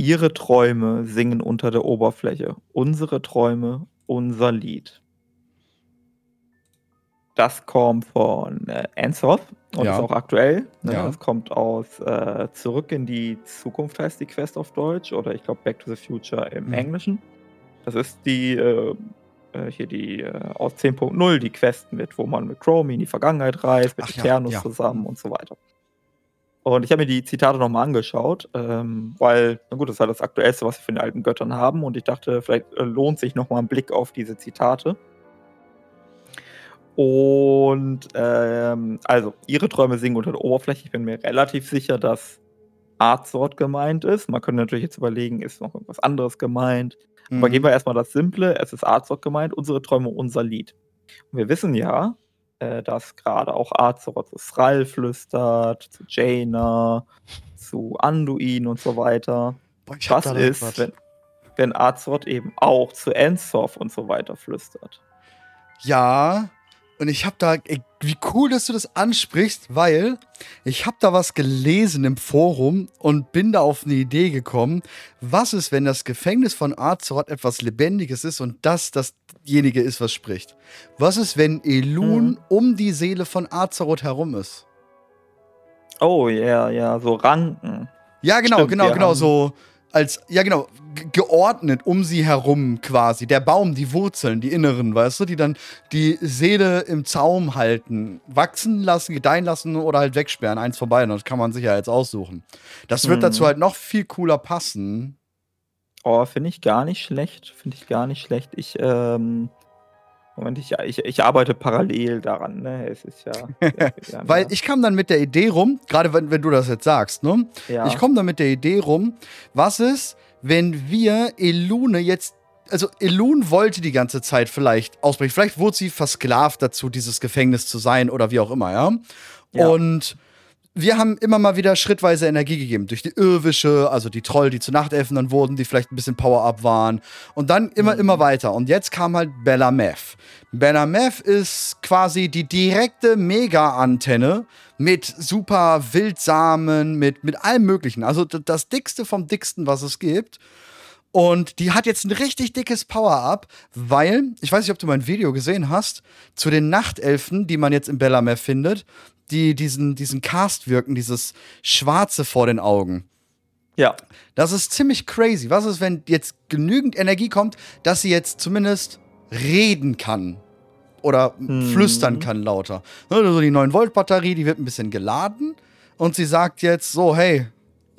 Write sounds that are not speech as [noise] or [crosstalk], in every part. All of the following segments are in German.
Ihre Träume singen unter der Oberfläche, unsere Träume, unser Lied. Das kommt von äh, Ansoff und Ja. ist auch aktuell. Ne? Ja. Das kommt aus äh, Zurück in die Zukunft heißt die Quest auf Deutsch oder ich glaube Back to the Future im Mhm. Englischen. Das ist die äh, äh, hier die äh, aus 10.0 die Quest mit, wo man mit Chromie in die Vergangenheit reist, mit Ach Eternus ja. zusammen und so weiter. Und ich habe mir die Zitate nochmal angeschaut, ähm, weil, na gut, das ist halt das Aktuellste, was wir von den alten Göttern haben. Und ich dachte, vielleicht äh, lohnt sich nochmal ein Blick auf diese Zitate. Und ähm, also, ihre Träume singen unter der Oberfläche. Ich bin mir relativ sicher, dass Artsort gemeint ist. Man könnte natürlich jetzt überlegen, ist noch irgendwas anderes gemeint. Aber Mhm. gehen wir erstmal das Simple. Es ist Artsort gemeint, unsere Träume, unser Lied. Und wir wissen ja, äh, dass gerade auch Artsort zu Thrall flüstert, zu Jaina, zu Anduin und so weiter. Boah, Was da ist, was. wenn, wenn Artsort eben auch zu Ensoth und so weiter flüstert? Ja, und ich habe da, ey, wie cool, dass du das ansprichst, weil ich habe da was gelesen im Forum und bin da auf eine Idee gekommen. Was ist, wenn das Gefängnis von Azeroth etwas Lebendiges ist und das dasjenige ist, was spricht? Was ist, wenn Elun Mhm. um die Seele von Azeroth herum ist? Oh, ja, ja, so Ranken. Ja, genau, Stimmt, genau, genau, haben- so als, ja, genau, ge- geordnet um sie herum quasi. Der Baum, die Wurzeln, die inneren, weißt du, die dann die Seele im Zaum halten, wachsen lassen, gedeihen lassen oder halt wegsperren. Eins von beiden, das kann man sich ja jetzt aussuchen. Das wird Mhm. dazu halt noch viel cooler passen. Oh, finde ich gar nicht schlecht. Finde ich gar nicht schlecht. Ich, ähm, Moment, ich, ich, ich arbeite parallel daran, ne? Es ist ja. [laughs] ja, Weil ich kam dann mit der Idee rum, gerade wenn, wenn du das jetzt sagst, ne? ja. Ich komme dann mit der Idee rum, was ist, wenn wir Elune jetzt. Also, Elun wollte die ganze Zeit vielleicht ausbrechen. Vielleicht wurde sie versklavt dazu, dieses Gefängnis zu sein oder wie auch immer, ja? Ja. Und wir haben immer mal wieder schrittweise Energie gegeben. Durch die Irrwische, also die Troll, die zu Nachtelfen dann wurden, die vielleicht ein bisschen Power-Up waren. Und dann immer, Mhm. immer weiter. Und jetzt kam halt Bella Meth. Bella Meth ist quasi die direkte Mega-Antenne mit super Wildsamen, mit, mit allem Möglichen. Also das dickste vom dicksten, was es gibt. Und die hat jetzt ein richtig dickes Power-Up, weil, ich weiß nicht, ob du mein Video gesehen hast, zu den Nachtelfen, die man jetzt in Bellamere findet, die diesen, diesen Cast wirken, dieses Schwarze vor den Augen. ja. Das ist ziemlich crazy. Was ist, wenn jetzt genügend Energie kommt, dass sie jetzt zumindest reden kann? Oder Mhm. flüstern kann lauter. Ne, Also die 9-Volt-Batterie, die wird ein bisschen geladen und sie sagt jetzt so, hey,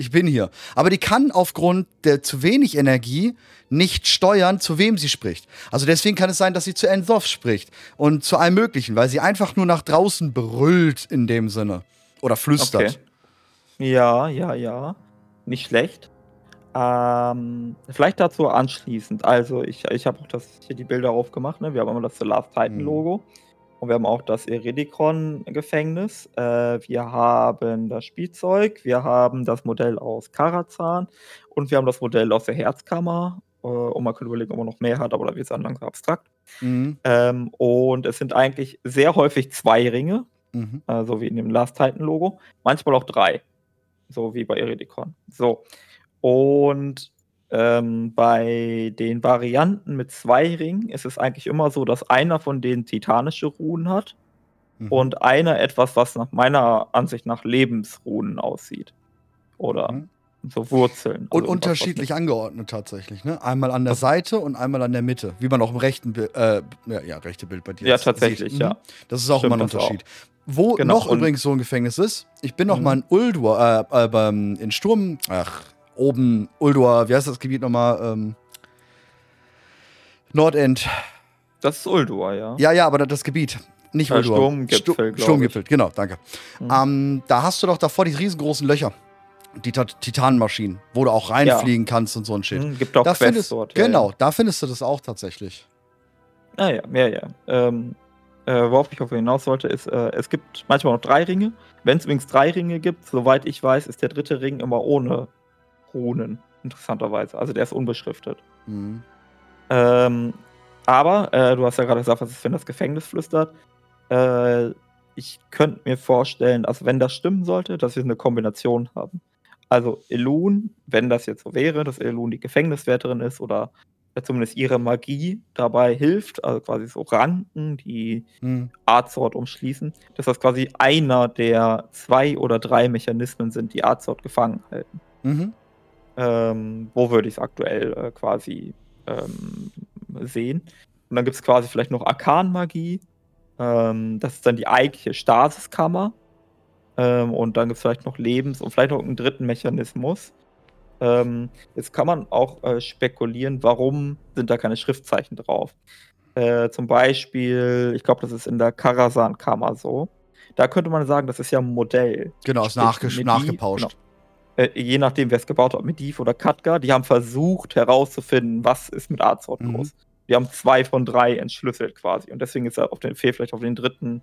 ich bin hier. Aber die kann aufgrund der zu wenig Energie nicht steuern, zu wem sie spricht. Also deswegen kann es sein, dass sie zu Ensoff spricht und zu allem Möglichen, weil sie einfach nur nach draußen brüllt in dem Sinne. Oder flüstert. Okay. Ja, ja, ja. Nicht schlecht. Ähm, vielleicht dazu anschließend. Also, ich, ich habe auch das, hier die Bilder aufgemacht. Ne? Wir haben einmal das The Last Titan Mhm. Und wir haben auch das Eridikon-Gefängnis. Äh, wir haben das Spielzeug. Wir haben das Modell aus Karazhan. Und wir haben das Modell aus der Herzkammer. Äh, und man könnte überlegen, ob man noch mehr hat, aber da wird es dann langsam abstrakt. Mhm. Ähm, und es sind eigentlich sehr häufig zwei Ringe, Mhm. äh, so wie in dem Last Titan Logo. Manchmal auch drei, so wie bei Eridikon. So. Und ähm, bei den Varianten mit zwei Ringen ist es eigentlich immer so, dass einer von denen titanische Runen hat Mhm. und einer etwas, was nach meiner Ansicht nach Lebensrunen aussieht. Oder Mhm. so Wurzeln. Und Also was unterschiedlich angeordnet tatsächlich, ne? Einmal an der Seite und einmal an der Mitte. Wie man auch im rechten Bild, äh, ja, ja, rechte Bild bei dir Ja, tatsächlich, sieht. ja. Mhm. Das ist auch Stimmt immer ein. Unterschied. Wo Genau, noch und- übrigens so ein Gefängnis ist, ich bin noch Mhm. mal in Uldur, äh, äh, in Sturm, ach, oben Uldur, wie heißt das Gebiet nochmal? Ähm, Nordend. Das ist Uldur, ja. Ja, ja, aber das, Gebiet. Nicht Äh, Uldur. Sturmgipfel, ich. Sturmgipfel, genau, danke. Mhm. Ähm, da hast du doch davor die riesengroßen Löcher. Die Ta- Titanmaschinen, wo du auch reinfliegen kannst und so ein Shit. Mhm, gibt auch da Quests findest, dort. ja, genau, Ja. da findest du das auch tatsächlich. Ah ja, ja, ja. Ähm, äh, worauf ich auf hinaus wollte, ist, äh, es gibt manchmal noch drei Ringe. Wenn es übrigens drei Ringe gibt, soweit ich weiß, ist der dritte Ring immer ohne Runen, interessanterweise. Also der ist unbeschriftet. Mhm. Ähm, aber, äh, du hast ja gerade gesagt, was ist, wenn das Gefängnis flüstert. Äh, ich könnte mir vorstellen, also wenn das stimmen sollte, dass wir eine Kombination haben Also Elun, wenn das jetzt so wäre, dass Elun die Gefängniswärterin ist oder zumindest ihre Magie dabei hilft, also quasi so Ranken, die Hm. Azeroth umschließen, dass das quasi einer der zwei oder drei Mechanismen sind, die Azeroth gefangen halten. Mhm. Ähm, wo würde ich es aktuell äh, quasi ähm, sehen? Und dann gibt es quasi vielleicht noch Arkanmagie. Ähm, das ist dann die eigentliche Stasiskammer. Ähm, und dann gibt es vielleicht noch Lebens- und vielleicht noch einen dritten Mechanismus. Ähm, jetzt kann man auch äh, spekulieren, warum sind da keine Schriftzeichen drauf. Äh, zum Beispiel, ich glaube, das ist in der Karasan-Kammer so. Da könnte man sagen, das ist ja ein Modell. Genau, ist nachgepauscht. genau. Äh, je nachdem, wer es gebaut hat, Medivh oder Katka, die haben versucht herauszufinden, was ist mit Azeroth Mhm. los. Die haben zwei von drei entschlüsselt quasi. Und deswegen ist er auf den, fehlt vielleicht auf den dritten,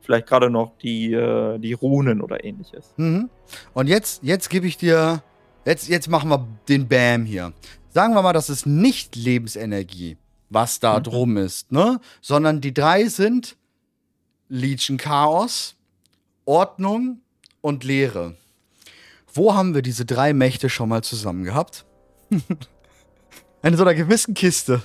vielleicht gerade noch die, äh, die Runen oder ähnliches. Mhm. Und jetzt, jetzt gebe ich dir, jetzt, jetzt machen wir den Bam hier. Sagen wir mal, das ist nicht Lebensenergie, was da Mhm. drum ist, ne? Sondern die drei sind Legion Chaos, Ordnung und Leere. Wo haben wir diese drei Mächte schon mal zusammen gehabt? [laughs] In so einer gewissen Kiste.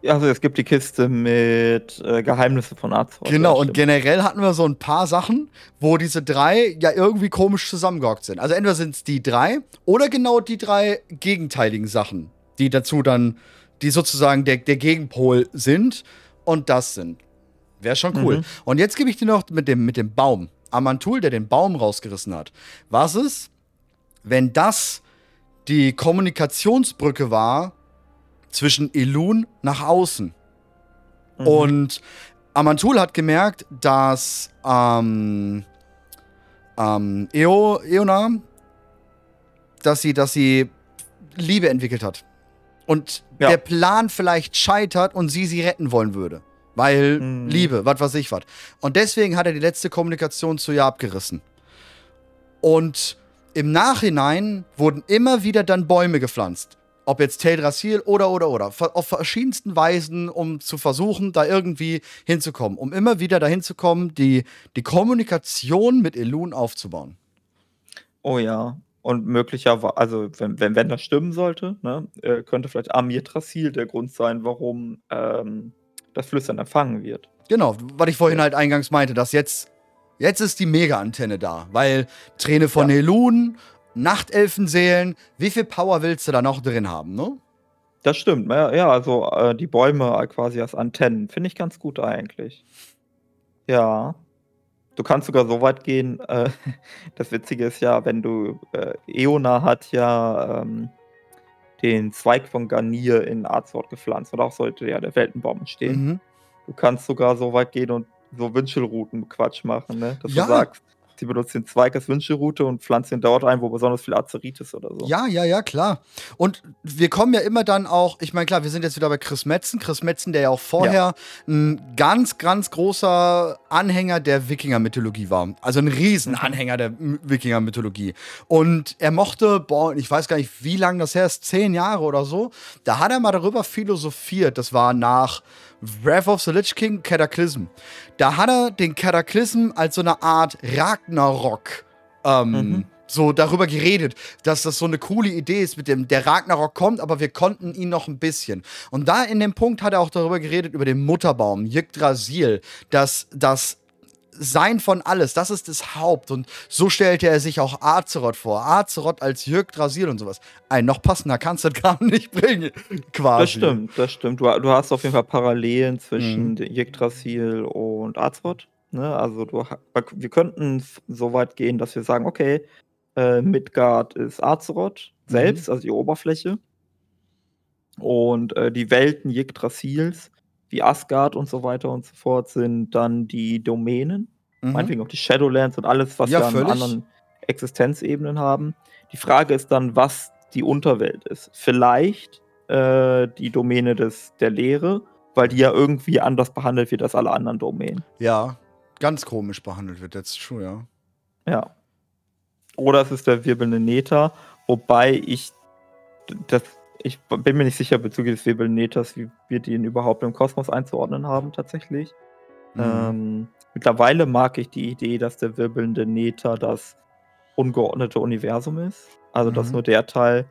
Ja, Also es gibt die Kiste mit äh, Geheimnisse von Azeroth. Genau, und generell hatten wir so ein paar Sachen, wo diese drei ja irgendwie komisch zusammengehockt sind. Also entweder sind es die drei oder genau die drei gegenteiligen Sachen, die dazu dann, die sozusagen der, der Gegenpol sind und das sind. Wäre schon cool. Mhm. Und jetzt gebe ich dir noch mit dem, mit dem Baum. Amantul, der den Baum rausgerissen hat. Was ist, wenn das die Kommunikationsbrücke war zwischen Elun nach außen? Mhm. Und Amantul hat gemerkt, dass ähm, ähm, Eo, Eona, dass sie, dass sie Liebe entwickelt hat. Und Ja. der Plan vielleicht scheitert und sie sie retten wollen würde. Weil Mhm. Liebe, was weiß ich was. Und deswegen hat er die letzte Kommunikation zu ihr abgerissen. Und im Nachhinein wurden immer wieder dann Bäume gepflanzt. Ob jetzt Teldrassil oder, oder, oder. Auf verschiedensten Weisen, um zu versuchen, da irgendwie hinzukommen. Um immer wieder dahin zu kommen, die, die Kommunikation mit Elun aufzubauen. Oh ja. Und möglicherweise, also wenn, wenn, wenn das stimmen sollte, ne, äh, könnte vielleicht Amir Trasil der Grund sein, warum ähm, das Flüstern empfangen wird. Genau, was ich vorhin halt eingangs meinte, dass jetzt, jetzt ist die Mega-Antenne da. Weil Träne von Ja. Elun, Nachtelfenseelen, wie viel Power willst du da noch drin haben, ne? Das stimmt, ja, also äh, die Bäume quasi als Antennen, finde ich ganz gut eigentlich. Ja. Du kannst sogar so weit gehen, äh, [laughs] das Witzige ist ja, wenn du, äh, Eona hat ja ähm, den Zweig von Garnier in Azeroth gepflanzt und auch sollte ja der Weltenbaum entstehen. Mhm. Du kannst sogar so weit gehen und so Wünschelrouten-Quatsch machen, ne? Dass Ja. du sagst, sie benutzt den Zweig als Wünschelroute und pflanzt ihn dort ein, wo besonders viel Azerit ist oder so. Ja, ja, ja, klar. Und wir kommen ja immer dann auch, ich meine, klar, wir sind jetzt wieder bei Chris Metzen. Chris Metzen, der ja auch vorher ein ganz, ganz großer Anhänger der Wikinger-Mythologie war. Also ein Riesenanhänger der M- Wikinger-Mythologie. Und er mochte, boah, ich weiß gar nicht, wie lange das her ist, zehn Jahre oder so. Da hat er mal darüber philosophiert. Das war nach Wrath of the Lich King Cataclysm. Da hat er den Cataclysm als so eine Art Ragnarok ähm, Mhm. so darüber geredet, dass das so eine coole Idee ist mit dem, der Ragnarok kommt, aber wir konnten ihn noch ein bisschen. Und da in dem Punkt hat er auch darüber geredet, über den Mutterbaum, Yggdrasil, dass das Sein von alles, das ist das Haupt. Und so stellte er sich auch Azeroth vor. Azeroth als Yggdrasil und sowas. Ein noch passender kannst du das gar nicht bringen, quasi. Das stimmt, das stimmt. Du, du hast auf jeden Fall Parallelen zwischen Mhm. mhm. Yggdrasil und Azeroth. Ne? Also du, wir könnten so weit gehen, dass wir sagen, okay, äh, Midgard ist Azeroth Mhm. selbst, also die Oberfläche. Und äh, die Welten Yggdrasils, wie Asgard und so weiter und so fort, sind dann die Domänen. Mhm. Meinetwegen auch die Shadowlands und alles, was Ja, wir an völlig. anderen Existenzebenen haben. Die Frage ist dann, was die Unterwelt ist. Vielleicht äh, die Domäne des, der Lehre, weil die ja irgendwie anders behandelt wird als alle anderen Domänen. Ja, ganz komisch behandelt wird, that's true, ja. Ja. Oder es ist der wirbelnde Nether, wobei ich das, ich bin mir nicht sicher bezüglich des wirbelnden Nethers, wie wir den überhaupt im Kosmos einzuordnen haben tatsächlich. Mhm. Ähm, mittlerweile mag ich die Idee, dass der wirbelnde Nether das ungeordnete Universum ist. Also, dass Mhm. nur der Teil,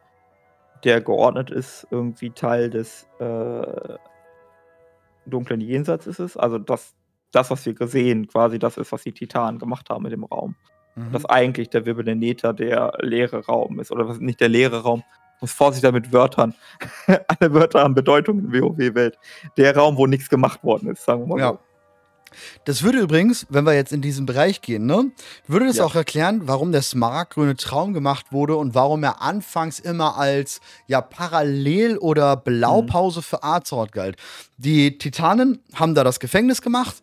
der geordnet ist, irgendwie Teil des äh, dunklen Jenseits ist es. Also, dass das, was wir gesehen, quasi das ist, was die Titanen gemacht haben mit dem Raum. Mhm. Dass eigentlich der wirbelnde Nether der leere Raum ist. Oder was nicht der leere Raum. Ich muss vorsichtig mit Wörtern. [laughs] Alle Wörter haben Bedeutung in WoW-Welt. Der Raum, wo nichts gemacht worden ist, sagen wir mal Ja. so. Das würde übrigens, wenn wir jetzt in diesen Bereich gehen, ne, würde das Ja. auch erklären, warum der smaragdgrüne Traum gemacht wurde und warum er anfangs immer als ja Parallel- oder Blaupause für Azeroth galt. Die Titanen haben da das Gefängnis gemacht.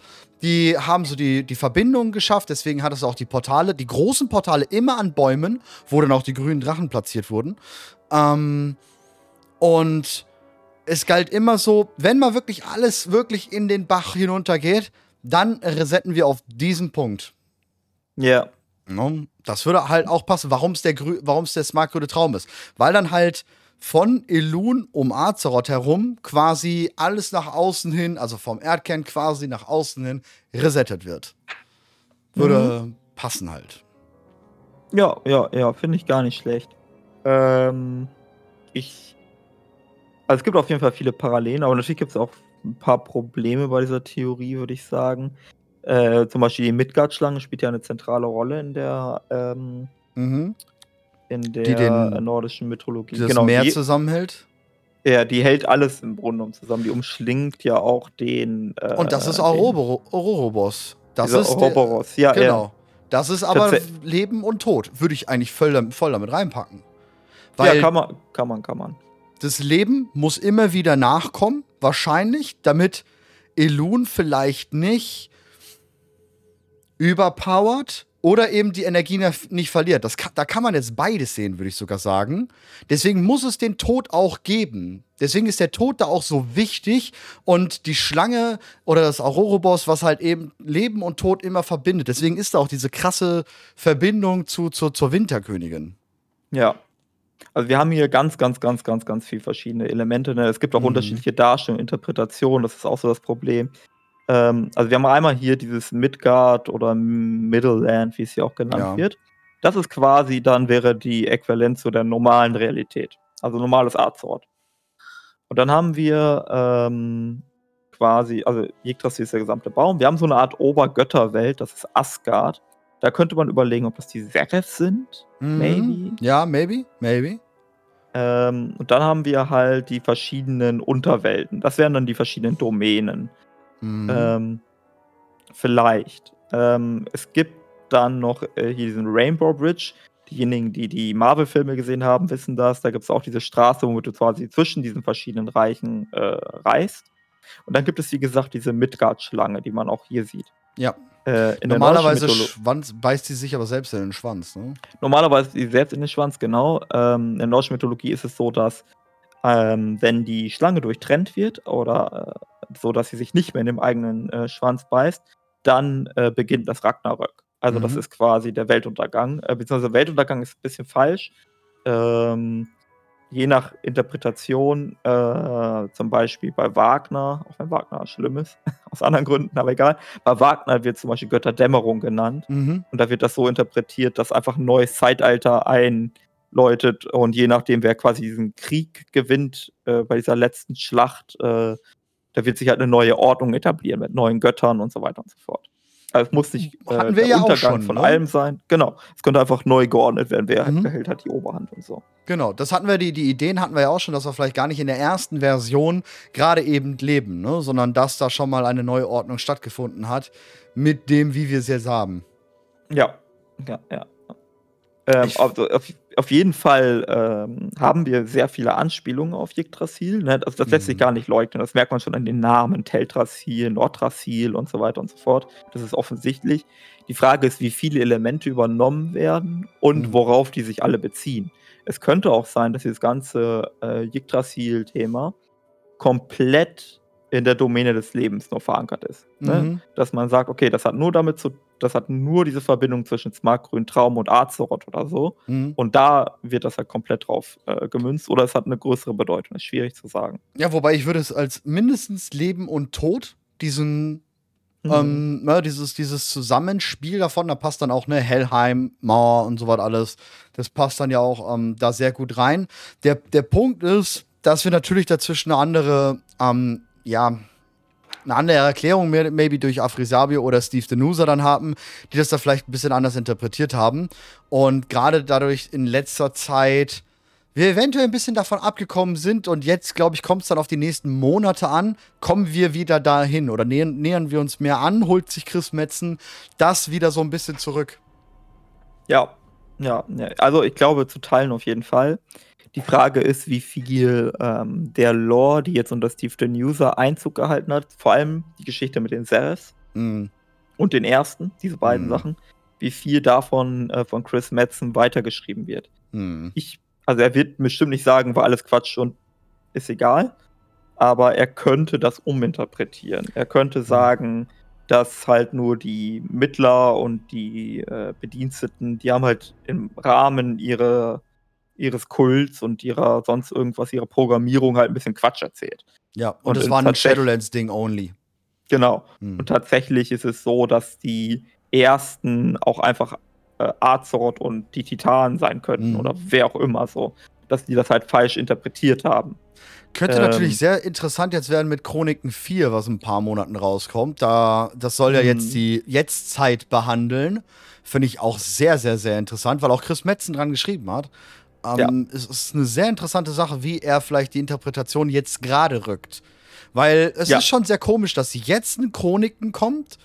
Die haben so die, die Verbindung geschafft, deswegen hat es auch die Portale, die großen Portale immer an Bäumen, wo dann auch die grünen Drachen platziert wurden. Ähm, und es galt immer so, wenn mal wirklich alles wirklich in den Bach hinuntergeht, dann resetten wir auf diesen Punkt. Ja. Ne? Das würde halt auch passen, warum es der, grü- der smartgrüne Traum ist. Weil dann halt von Elun um Azeroth herum quasi alles nach außen hin, also vom Erdkern quasi nach außen hin, resettet wird. Würde passen halt. Ja, ja, ja, finde ich gar nicht schlecht. Ähm, ich. Also es gibt auf jeden Fall viele Parallelen, aber natürlich gibt es auch ein paar Probleme bei dieser Theorie, würde ich sagen. Äh, zum Beispiel die Midgard-Schlange spielt ja eine zentrale Rolle in der, ähm, Mhm. In der Die den- nordischen Mythologie. Die das genau, Meer die, zusammenhält. ja, die hält alles im Grunde genommen zusammen. Die umschlingt ja auch den. Äh, Und das ist Auroboro- Ouroboros. Das ist der, Ouroboros. Ja, Genau. Das ist aber Tats- Leben und Tod. Würde ich eigentlich voll, voll damit reinpacken. Ja, Weil ja, kann man, kann man, kann man. das Leben muss immer wieder nachkommen, wahrscheinlich, damit Elun vielleicht nicht überpowert oder eben die Energie nicht verliert. Das da kann man jetzt beides sehen, würde ich sogar sagen. Deswegen muss es den Tod auch geben. Deswegen ist der Tod da auch so wichtig und die Schlange oder das Aurorobos, was halt eben Leben und Tod immer verbindet. Deswegen ist da auch diese krasse Verbindung zu, zu, zur Winterkönigin. Ja. Also wir haben hier ganz, ganz, ganz, ganz, ganz viele verschiedene Elemente. Ne? Es gibt auch Mhm. unterschiedliche Darstellungen, Interpretationen, das ist auch so das Problem. Ähm, also wir haben einmal hier dieses Midgard oder Middle Land, wie es hier auch genannt Ja. wird. Das ist quasi dann wäre die Äquivalenz zu der normalen Realität. Also normales Azeroth. Und dann haben wir ähm, quasi, also Yggdrasil ist der gesamte Baum. Wir haben so eine Art Obergötterwelt, das ist Asgard. Da könnte man überlegen, ob das die Serifs sind. Mhm. Maybe. Ja, maybe, maybe. Ähm, und dann haben wir halt die verschiedenen Unterwelten. Das wären dann die verschiedenen Domänen. Mhm. Ähm, vielleicht. Ähm, es gibt dann noch äh, hier diesen Rainbow Bridge. Diejenigen, die die Marvel-Filme gesehen haben, wissen das. Da gibt es auch diese Straße, womit du quasi zwischen diesen verschiedenen Reichen äh, reist. Und dann gibt es, wie gesagt, diese Midgard-Schlange, die man auch hier sieht. ja. Äh, Normalerweise Schwanz, beißt sie sich aber selbst in den Schwanz, ne? Normalerweise die selbst in den Schwanz, genau. Ähm, in der nordischen Mythologie ist es so, dass ähm, wenn die Schlange durchtrennt wird oder äh, so, dass sie sich nicht mehr in dem eigenen äh, Schwanz beißt, dann äh, beginnt das Ragnarök. Also das Mhm. ist quasi der Weltuntergang. Äh, beziehungsweise Weltuntergang ist ein bisschen falsch. Ähm, je nach Interpretation, äh, zum Beispiel bei Wagner, auch wenn Wagner schlimm ist, [laughs] aus anderen Gründen, aber egal, bei Wagner wird zum Beispiel Götterdämmerung genannt. Mhm. Und da wird das so interpretiert, dass einfach ein neues Zeitalter einläutet und je nachdem, wer quasi diesen Krieg gewinnt äh, bei dieser letzten Schlacht, äh, da wird sich halt eine neue Ordnung etablieren mit neuen Göttern und so weiter und so fort. Also es muss nicht äh, der ja auch Untergang schon, von ne? allem sein. Genau. Es könnte einfach neu geordnet werden, wer Mhm. behält hat die Oberhand und so. Genau, das hatten wir, die, die Ideen hatten wir ja auch schon, dass wir vielleicht gar nicht in der ersten Version gerade eben leben, ne? sondern dass da schon mal eine neue Ordnung stattgefunden hat, mit dem, wie wir es jetzt haben. Ja, ja, ja. Ähm, also auf, jeden Fall ähm, haben wir sehr viele Anspielungen auf Yggdrasil. Ne? Also das lässt sich Mhm. gar nicht leugnen. Das merkt man schon an den Namen Teldrassil, Nordrassil und so weiter und so fort. Das ist offensichtlich. Die Frage ist, wie viele Elemente übernommen werden und Mhm. worauf die sich alle beziehen. Es könnte auch sein, dass dieses ganze äh, Yggdrasil-Thema komplett in der Domäne des Lebens nur verankert ist. Ne? Mhm. dass man sagt, okay, das hat nur damit zu, das hat nur diese Verbindung zwischen Smartgrün, Traum und Azeroth oder so. Mhm. Und da wird das halt komplett drauf äh, gemünzt oder es hat eine größere Bedeutung. Ist schwierig zu sagen. Ja, wobei ich würde es als mindestens Leben und Tod, diesen Mhm. Ähm, ne, dieses, dieses Zusammenspiel davon, da passt dann auch ne Helheim, Mauer und so was alles. Das passt dann ja auch ähm, da sehr gut rein. Der, der Punkt ist, dass wir natürlich dazwischen eine andere, ähm, ja, eine andere Erklärung, maybe durch Afrisabio oder Steve Denusa dann haben, die das da vielleicht ein bisschen anders interpretiert haben. Und gerade dadurch in letzter Zeit wir eventuell ein bisschen davon abgekommen sind und jetzt, glaube ich, kommt es dann auf die nächsten Monate an, kommen wir wieder dahin oder nähern, nähern wir uns mehr an, holt sich Chris Metzen das wieder so ein bisschen zurück. Ja, ja, ja. also ich glaube zu teilen auf jeden Fall. Die Frage ist, wie viel ähm, der Lore, die jetzt unter Steve the User Einzug gehalten hat, vor allem die Geschichte mit den Serifs mm. und den ersten, diese beiden mm. Sachen, wie viel davon äh, von Chris Metzen weitergeschrieben wird. Mm. Ich, also er wird bestimmt nicht sagen, war alles Quatsch und ist egal, aber er könnte das uminterpretieren. Er könnte mhm. sagen, dass halt nur die Mittler und die äh, Bediensteten, die haben halt im Rahmen ihrer ihres Kults und ihrer sonst irgendwas, ihrer Programmierung halt ein bisschen Quatsch erzählt. Ja, und, und es war ein Shadowlands-Ding only. Genau. Hm. Und tatsächlich ist es so, dass die ersten auch einfach äh, Azeroth und die Titanen sein könnten hm. oder wer auch immer so. Dass die das halt falsch interpretiert haben. Könnte ähm, natürlich sehr interessant jetzt werden mit Chroniken 4, was in ein paar Monaten rauskommt. Da, das soll ja jetzt hm. die Jetztzeit behandeln. Finde ich auch sehr, sehr, sehr interessant, weil auch Chris Metzen dran geschrieben hat. Ähm, ja. Es ist eine sehr interessante Sache, wie er vielleicht die Interpretation jetzt gerade rückt. Weil es ja. ist schon sehr komisch, dass jetzt ein Chroniken kommt.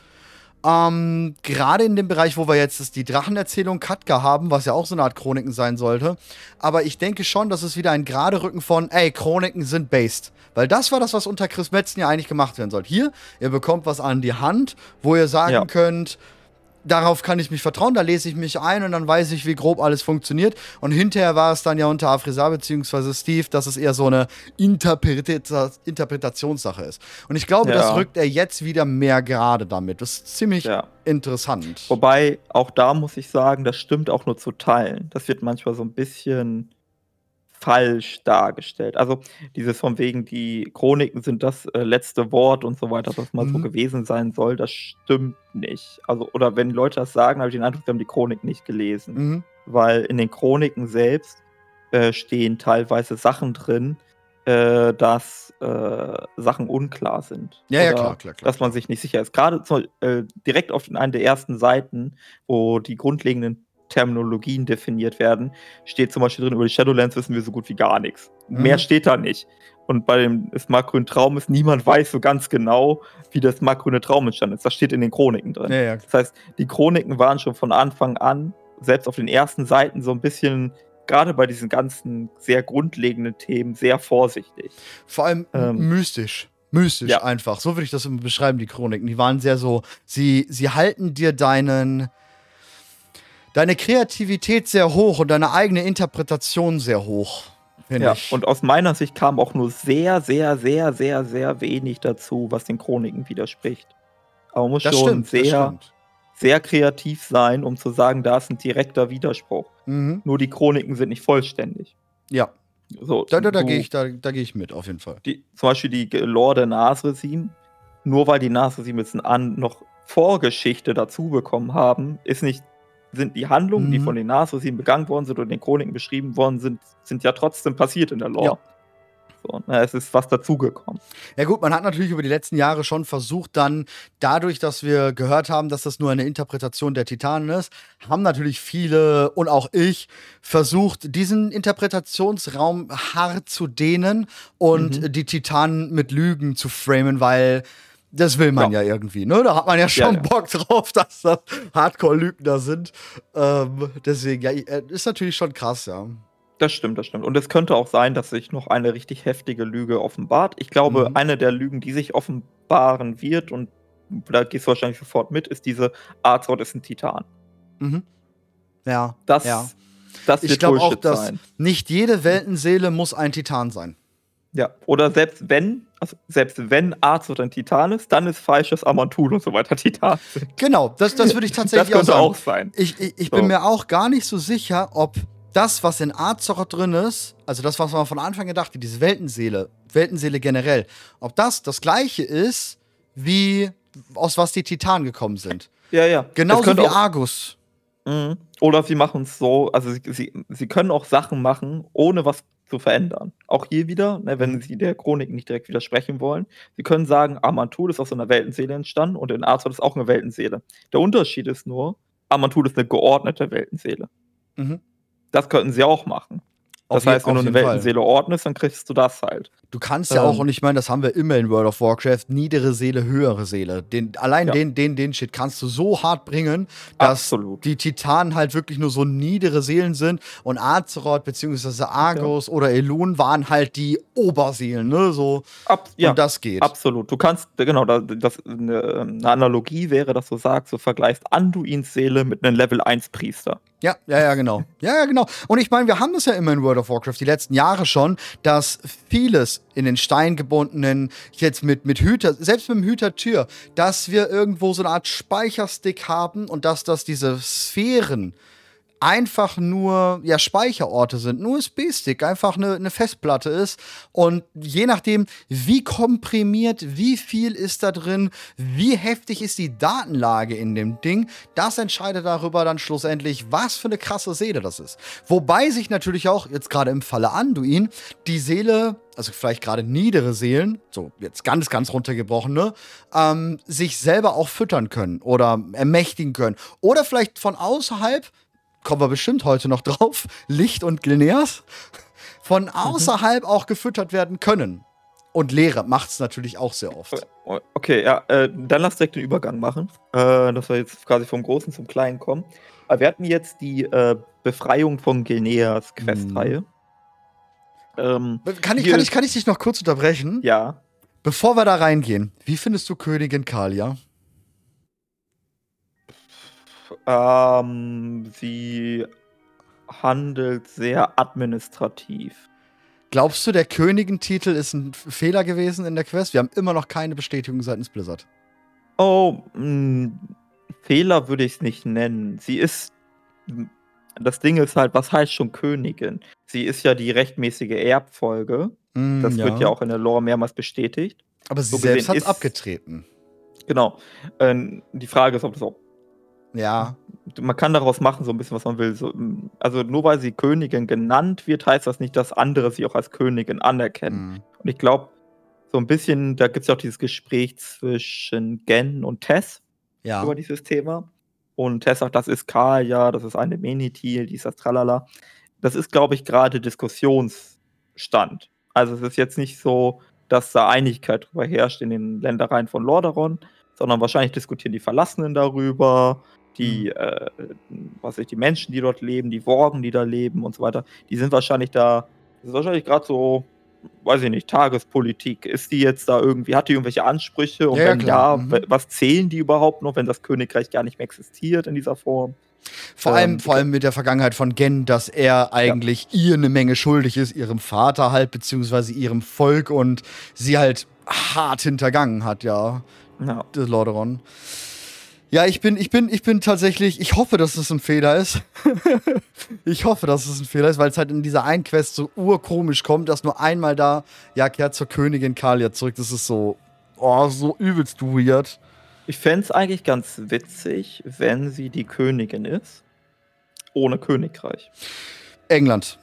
Ähm, gerade in dem Bereich, wo wir jetzt die Drachenerzählung Katka haben, was ja auch so eine Art Chroniken sein sollte. Aber ich denke schon, dass es wieder ein gerade Rücken von, ey, Chroniken sind based. Weil das war das, was unter Chris Metzen ja eigentlich gemacht werden sollte. Hier, ihr bekommt was an die Hand, wo ihr sagen ja. könnt, darauf kann ich mich vertrauen, da lese ich mich ein und dann weiß ich, wie grob alles funktioniert. Und hinterher war es dann ja unter Afrisa bzw. Steve, dass es eher so eine Interpreta Interpretationssache ist. Und ich glaube, ja. das rückt er jetzt wieder mehr gerade damit. Das ist ziemlich ja. interessant. Wobei, auch da muss ich sagen, das stimmt auch nur zu teilen. Das wird manchmal so ein bisschen falsch dargestellt. Also dieses von wegen, die Chroniken sind das äh, letzte Wort und so weiter, was mal mhm. so gewesen sein soll, das stimmt nicht. Also, oder wenn Leute das sagen, habe ich den Eindruck, sie haben die Chroniken nicht gelesen. Mhm. Weil in den Chroniken selbst äh, stehen teilweise Sachen drin, äh, dass äh, Sachen unklar sind. Ja, ja, klar, klar, klar. Dass man sich nicht sicher ist. Gerade äh, direkt auf einer der ersten Seiten, wo die grundlegenden Terminologien definiert werden, steht zum Beispiel drin, über die Shadowlands wissen wir so gut wie gar nichts. Mhm. Mehr steht da nicht. Und bei dem Smartgrünen Traum ist, niemand weiß so ganz genau, wie das Smartgrüne Traum entstanden ist. Das steht in den Chroniken drin. Ja, ja. Das heißt, die Chroniken waren schon von Anfang an, selbst auf den ersten Seiten, so ein bisschen, gerade bei diesen ganzen sehr grundlegenden Themen, sehr vorsichtig. Vor allem ähm, mystisch mystisch ja. einfach. So würde ich das immer beschreiben, die Chroniken. Die waren sehr so, sie, sie halten dir deinen, deine Kreativität sehr hoch und deine eigene Interpretation sehr hoch. Ja, ich. und aus meiner Sicht kam auch nur sehr, sehr, sehr, sehr, sehr wenig dazu, was den Chroniken widerspricht. Aber man muss das schon stimmt, sehr, sehr kreativ sein, um zu sagen, da ist ein direkter Widerspruch. Mhm. Nur die Chroniken sind nicht vollständig. Ja. So, da da, da gehe ich, da, da geh ich mit, auf jeden Fall. Die, zum Beispiel die Lore der Nasresim, nur weil die Nasresim jetzt an noch Vorgeschichte dazu bekommen haben, ist nicht sind die Handlungen, mhm. die von den Nasresim begangen worden sind in den Chroniken beschrieben worden sind, sind ja trotzdem passiert in der Lore. Ja. So, na, es ist was dazugekommen. Ja gut, man hat natürlich über die letzten Jahre schon versucht, dann dadurch, dass wir gehört haben, dass das nur eine Interpretation der Titanen ist, haben natürlich viele und auch ich versucht, diesen Interpretationsraum hart zu dehnen und mhm. die Titanen mit Lügen zu framen, weil das will man ja, ja irgendwie, ne? Da hat man ja schon ja, ja. Bock drauf, [laughs] dass das Hardcore-Lügner sind. Ähm, deswegen, ja, äh, ist natürlich schon krass, ja. Das stimmt, das stimmt. Und es könnte auch sein, dass sich noch eine richtig heftige Lüge offenbart. Ich glaube, mhm. eine der Lügen, die sich offenbaren wird, und da gehst du wahrscheinlich sofort mit, ist diese Azeroth ist ein Titan. Mhm. Ja. Das, ja. das wird ich glaube auch, dass sein. nicht jede Weltenseele muss ein Titan sein. Ja, oder selbst wenn, also selbst wenn Arzot ein Titan ist, dann ist falsch, dass Amantul und so weiter [laughs] Titan. Genau, das, das würde ich [laughs] tatsächlich das könnte auch, sagen. auch sein. Ich, ich, ich so. bin mir auch gar nicht so sicher, ob das, was in Azeroth drin ist, also das, was man von Anfang gedacht hat, diese Weltenseele, Weltenseele generell, ob das das gleiche ist wie aus was die Titanen gekommen sind. Ja, ja. Genauso wie Argus. Mhm. Oder sie machen es so, also sie, sie, sie können auch Sachen machen, ohne was zu verändern. Auch hier wieder, ne, wenn sie der Chronik nicht direkt widersprechen wollen. Sie können sagen, Amantul ist aus einer Weltenseele entstanden und in Arzot ist auch eine Weltenseele. Der Unterschied ist nur, Amantul ist eine geordnete Weltenseele. Mhm. Das könnten sie auch machen. Das heißt, wenn du eine Weltenseele ordnest, dann kriegst du das halt. Du kannst ja ähm, auch, und ich meine, das haben wir immer in World of Warcraft, niedere Seele, höhere Seele. Den, allein ja. den, den, den Shit kannst du so hart bringen, dass Absolut. die Titanen halt wirklich nur so niedere Seelen sind und Azeroth bzw. Argos ja. oder Elun waren halt die Oberseelen, ne? So. Ab, ja, und das geht. Absolut. Du kannst, genau, das, eine, eine Analogie wäre, dass du sagst, du vergleichst Anduins Seele mit einem Level 1 Priester. Ja, ja, ja, genau. Ja, ja, genau. Und ich meine, wir haben das ja immer in World of Warcraft die letzten Jahre schon, dass vieles in den Stein gebundenen, jetzt mit, mit Hüter, selbst mit dem Hütertür, dass wir irgendwo so eine Art Speicherstick haben und dass das diese Sphären einfach nur ja, Speicherorte sind, ein USB-Stick, einfach eine, eine Festplatte ist. Und je nachdem, wie komprimiert, wie viel ist da drin, wie heftig ist die Datenlage in dem Ding, das entscheidet darüber dann schlussendlich, was für eine krasse Seele das ist. Wobei sich natürlich auch, jetzt gerade im Falle Anduin, die Seele also vielleicht gerade niedere Seelen, so jetzt ganz, ganz runtergebrochene, ähm, sich selber auch füttern können oder ermächtigen können. Oder vielleicht von außerhalb kommen wir bestimmt heute noch drauf, [laughs] Licht und Gleneas, von mhm. außerhalb mhm. auch gefüttert werden können. Und Leere macht es natürlich auch sehr oft. Okay, ja, äh, dann lass direkt den Übergang machen, äh, dass wir jetzt quasi vom Großen zum Kleinen kommen. Aber wir hatten jetzt die äh, Befreiung von Gilneas Questreihe. Mhm. Ähm, kann, ich, kann, ich, kann ich dich noch kurz unterbrechen? Ja. Bevor wir da reingehen, wie findest du Königin Kalia? Ähm, sie handelt sehr administrativ. Glaubst du, der Königentitel ist ein Fehler gewesen in der Quest? Wir haben immer noch keine Bestätigung seitens Blizzard. Oh, mh, hm, Fehler würde ich es nicht nennen. Sie ist. Das Ding ist halt, was heißt schon Königin? Sie ist ja die rechtmäßige Erbfolge. Mm, das ja. wird ja auch in der Lore mehrmals bestätigt. Aber sie so selbst hat es abgetreten. Genau. Ähm, die Frage ist, ob das auch ja. Man kann daraus machen, so ein bisschen, was man will. So, also nur weil sie Königin genannt wird, heißt das nicht, dass andere sie auch als Königin anerkennen. Mhm. Und ich glaube, so ein bisschen, da gibt es ja auch dieses Gespräch zwischen Gen und Tess ja. über dieses Thema. Und Tess sagt, das ist Kaja, das ist eine Menitil, die ist das Tralala. Das ist, glaube ich, gerade Diskussionsstand. Also es ist jetzt nicht so, dass da Einigkeit darüber herrscht in den Ländereien von Lordaeron, sondern wahrscheinlich diskutieren die Verlassenen darüber, die, mhm. äh, was ich, die Menschen, die dort leben, die Worgen, die da leben und so weiter, die sind wahrscheinlich da, das ist wahrscheinlich gerade so, weiß ich nicht, Tagespolitik. Ist die jetzt da irgendwie, hat die irgendwelche Ansprüche? Und ja, wenn ja, mhm. was zählen die überhaupt noch, wenn das Königreich gar nicht mehr existiert in dieser Form? Vor allem, ähm, vor allem mit der Vergangenheit von Gen, dass er eigentlich ja. ihr eine Menge schuldig ist, ihrem Vater halt, beziehungsweise ihrem Volk und sie halt hart hintergangen hat, ja. Ja. Lordaeron. Ja, ich bin, ich bin, ich bin tatsächlich, ich hoffe, dass es ein Fehler ist. [laughs] ich hoffe, dass es ein Fehler ist, weil es halt in dieser einen Quest so urkomisch kommt, dass nur einmal da, ja, kehrt zur Königin Kalia zurück. Das ist so, oh, so übelst weird. Ich fände es eigentlich ganz witzig, wenn sie die Königin ist, ohne Königreich. England.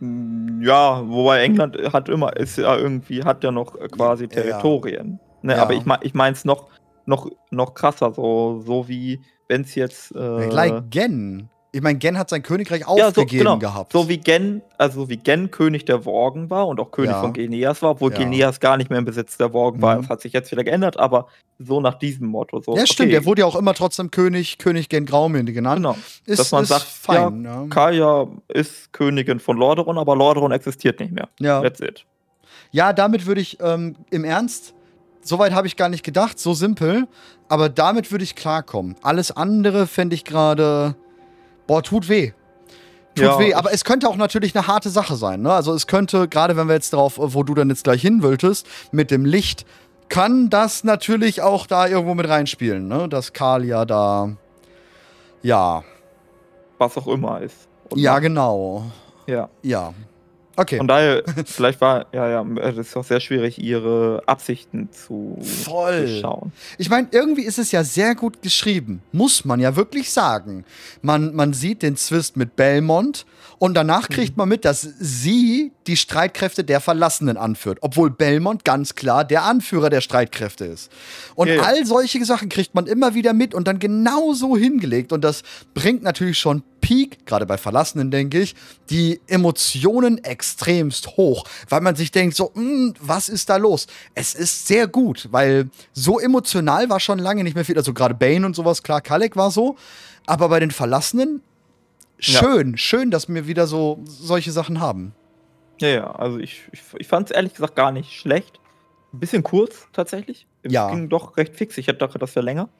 Hm, ja, wobei England hat immer, ist ja irgendwie, hat ja noch quasi Territorien. Ja. Ne, ja. Aber ich, ich meine es noch noch, noch krasser, so, so wie wenn es jetzt. Äh, Gleich Gen. Ich meine, Gen hat sein Königreich aufgegeben ja, so, genau. gehabt. So wie Gen, also wie Gen König der Worgen war und auch König ja. von Geneas war, obwohl ja. Geneas gar nicht mehr im Besitz der Worgen war. Mhm. Das hat sich jetzt wieder geändert, aber so nach diesem Motto. So, ja, stimmt, okay. der wurde ja auch immer trotzdem König, König Gen Grauminde genannt. Genau. Ist, Dass man ist sagt, fein, ja, Kaya ist Königin von Lordaeron, aber Lordaeron existiert nicht mehr. Ja. That's it. Ja, damit würde ich ähm, im Ernst Soweit habe ich gar nicht gedacht, so simpel. Aber damit würde ich klarkommen. Alles andere fände ich gerade, boah, tut weh. Tut ja, weh. Aber es könnte auch natürlich eine harte Sache sein. Ne? Also es könnte, gerade wenn wir jetzt darauf, wo du dann jetzt gleich hin wolltest, mit dem Licht, kann das natürlich auch da irgendwo mit reinspielen. Ne? Dass Kalia da, ja. Was auch immer ist. ja, genau. Ja. Ja. Okay. Von daher, [laughs] vielleicht war, ja, ja, es ist auch sehr schwierig, ihre Absichten zu Voll. schauen. Ich meine, irgendwie ist es ja sehr gut geschrieben. Muss man ja wirklich sagen. Man, man sieht den Zwist mit Belmont und danach kriegt man mit, dass sie die Streitkräfte der Verlassenen anführt. Obwohl Belmont ganz klar der Anführer der Streitkräfte ist. Und ja. all solche Sachen kriegt man immer wieder mit und dann genauso hingelegt. Und das bringt natürlich schon Peak, gerade bei Verlassenen, denke ich, die Emotionen extremst hoch, weil man sich denkt, so, "Hm, was ist da los? Es ist sehr gut, weil so emotional war schon lange nicht mehr viel. Also gerade Bane und sowas, klar, Kalek war so. Aber bei den Verlassenen, Ja. schön, schön, dass wir wieder so solche Sachen haben. Ja, ja, also ich, ich, ich fand es ehrlich gesagt gar nicht schlecht. Ein bisschen kurz tatsächlich. Es Ja. ging doch recht fix. Ich hätte gedacht, das wäre länger.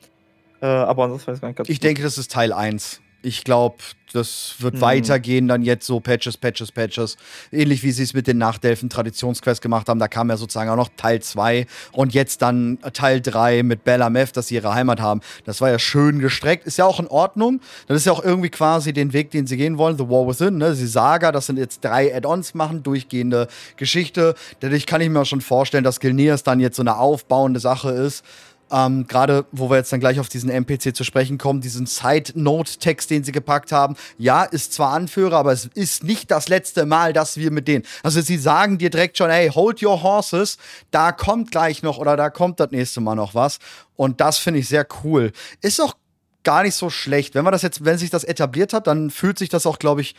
Äh, aber ansonsten war es ganz Ich gut. denke, das ist Teil 1. Ich glaube, das wird Mhm. weitergehen, dann jetzt so Patches, Patches, Patches. Ähnlich wie sie es mit den Nachdelfen Traditionsquests gemacht haben. Da kam ja sozusagen auch noch Teil 2 und jetzt dann Teil 3 mit Bella Meth, dass sie ihre Heimat haben. Das war ja schön gestreckt. Ist ja auch in Ordnung. Das ist ja auch irgendwie quasi den Weg, den sie gehen wollen. The War Within, ne? Sie Saga, das sind jetzt drei Add-ons machen, durchgehende Geschichte. Dadurch kann ich mir auch schon vorstellen, dass Gilneas dann jetzt so eine aufbauende Sache ist. Ähm, Gerade, wo wir jetzt dann gleich auf diesen NPC zu sprechen kommen, diesen Side-Note-Text, den sie gepackt haben. Ja, ist zwar Anführer, aber es ist nicht das letzte Mal, dass wir mit denen. Also, sie sagen dir direkt schon, hey, hold your horses, da kommt gleich noch oder da kommt das nächste Mal noch was. Und das finde ich sehr cool. Ist auch gar nicht so schlecht. Wenn man das jetzt, wenn sich das etabliert hat, dann fühlt sich das auch, glaube ich,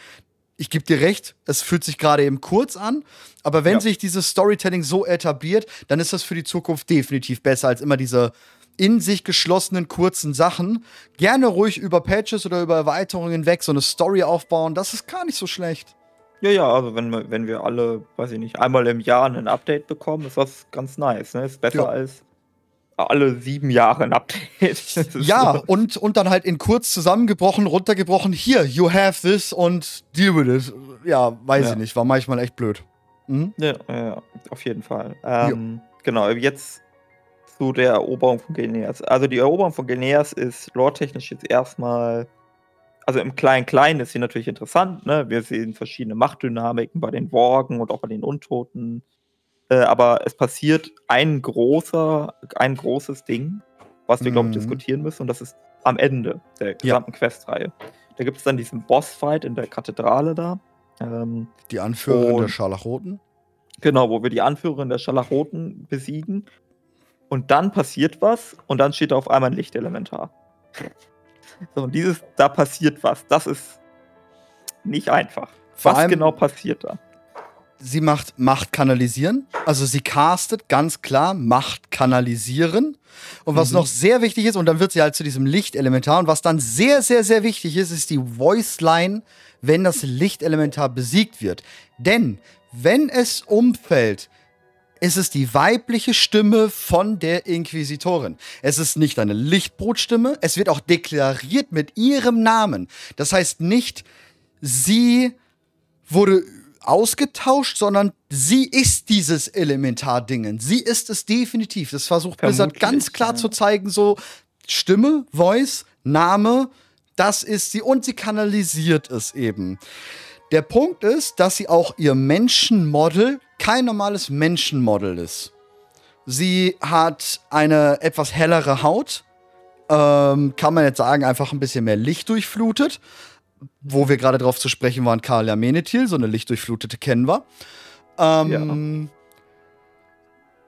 ich gebe dir recht, es fühlt sich gerade eben kurz an, aber wenn Ja. sich dieses Storytelling so etabliert, dann ist das für die Zukunft definitiv besser als immer diese in sich geschlossenen kurzen Sachen. Gerne ruhig über Patches oder über Erweiterungen hinweg so eine Story aufbauen, das ist gar nicht so schlecht. Ja, ja, also wenn wir, wenn wir alle, weiß ich nicht, einmal im Jahr ein Update bekommen, ist das ganz nice. Ne? Ist besser Ja. als alle sieben Jahre ein Update. [laughs] Ja, so- und, und dann halt in kurz zusammengebrochen, runtergebrochen, hier, you have this und deal with it. Ja, weiß Ja. ich nicht, war manchmal echt blöd. Mhm. Ja, ja, auf jeden Fall. Ähm, genau, jetzt zu der Eroberung von Gilneas. Also die Eroberung von Gilneas ist lore-technisch jetzt erstmal, also im Klein-Klein ist sie natürlich interessant, ne? Wir sehen verschiedene Machtdynamiken bei den Worgen und auch bei den Untoten. Äh, aber es passiert ein großer, ein großes Ding, was wir, glaube ich, Mhm. diskutieren müssen, und das ist am Ende der gesamten Questreihe. Da gibt es dann diesen Bossfight in der Kathedrale da. Ähm, Die Anführerin der Scharlachroten. Genau, wo wir die Anführerin der Scharlachroten besiegen. Und dann passiert was und dann steht da auf einmal ein Lichtelementar. So, und dieses, da passiert was, das ist nicht einfach. Vor was allem- genau passiert da? Sie macht Macht kanalisieren. Also sie castet ganz klar Macht kanalisieren. Und was Mhm. noch sehr wichtig ist, und dann wird sie halt zu diesem Lichtelementar. Und was dann sehr, sehr, sehr wichtig ist, ist die Voice-Line, wenn das Lichtelementar besiegt wird. Denn wenn es umfällt, ist es die weibliche Stimme von der Inquisitorin. Es ist nicht eine Lichtbrutstimme, es wird auch deklariert mit ihrem Namen. Das heißt nicht, sie wurde ausgetauscht, sondern sie ist dieses Elementardingen. Sie ist es definitiv. Das versucht Blizzard Vermutlich, ganz klar ja. zu zeigen, so Stimme, Voice, Name, das ist sie und sie kanalisiert es eben. Der Punkt ist, dass sie auch ihr Menschenmodel kein normales Menschenmodel ist. Sie hat eine etwas hellere Haut, ähm, kann man jetzt sagen, einfach ein bisschen mehr Licht durchflutet. Wo wir gerade drauf zu sprechen waren, Kalia Menethil, so eine lichtdurchflutete kennen wir. Ähm,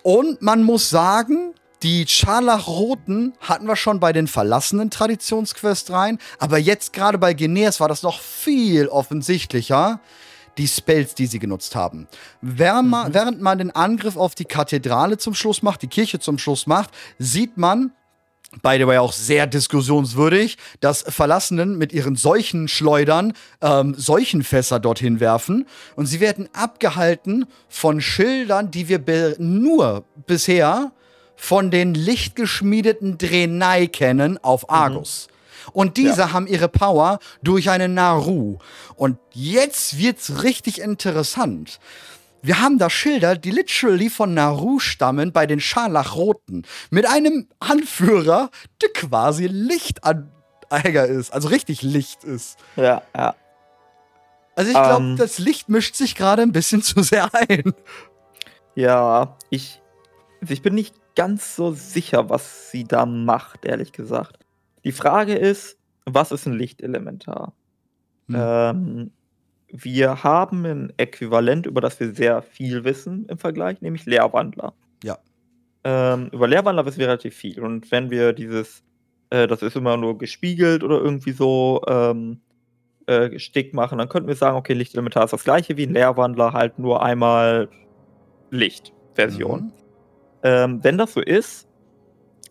Und man muss sagen, die Scharlachroten hatten wir schon bei den verlassenen Traditionsquest rein, aber jetzt gerade bei Geneas war das noch viel offensichtlicher, die Spells, die sie genutzt haben. Während man, während man den Angriff auf die Kathedrale zum Schluss macht, die Kirche zum Schluss macht, sieht man, by the way auch sehr diskussionswürdig, dass Verlassenen mit ihren Seuchenschleudern ähm, Seuchenfässer dorthin werfen und sie werden abgehalten von Schildern, die wir nur bisher von den lichtgeschmiedeten Drenai kennen auf Argus. Und diese haben ihre Power durch eine Naru. Und jetzt wird's richtig interessant. Wir haben da Schilder, die literally von Naru stammen bei den Scharlachroten. Mit einem Anführer, der quasi Lichtanhänger ist. Also richtig Licht ist. Ja, ja. Also ich glaube, ähm, das Licht mischt sich gerade ein bisschen [laughs] zu sehr ein. Ja, ich, also ich bin nicht ganz so sicher, was sie da macht, ehrlich gesagt. Die Frage ist, was ist ein Lichtelementar? Hm. Ähm, wir haben ein Äquivalent, über das wir sehr viel wissen im Vergleich, nämlich Leerwandler. Ja. Ähm, über Leerwandler wissen wir relativ viel. Und wenn wir dieses, äh, das ist immer nur gespiegelt oder irgendwie so ähm, äh, Stick machen, dann könnten wir sagen, okay, Lichtelementar ist das gleiche wie ein Leerwandler, halt nur einmal Lichtversion. Mhm. Ähm, wenn das so ist,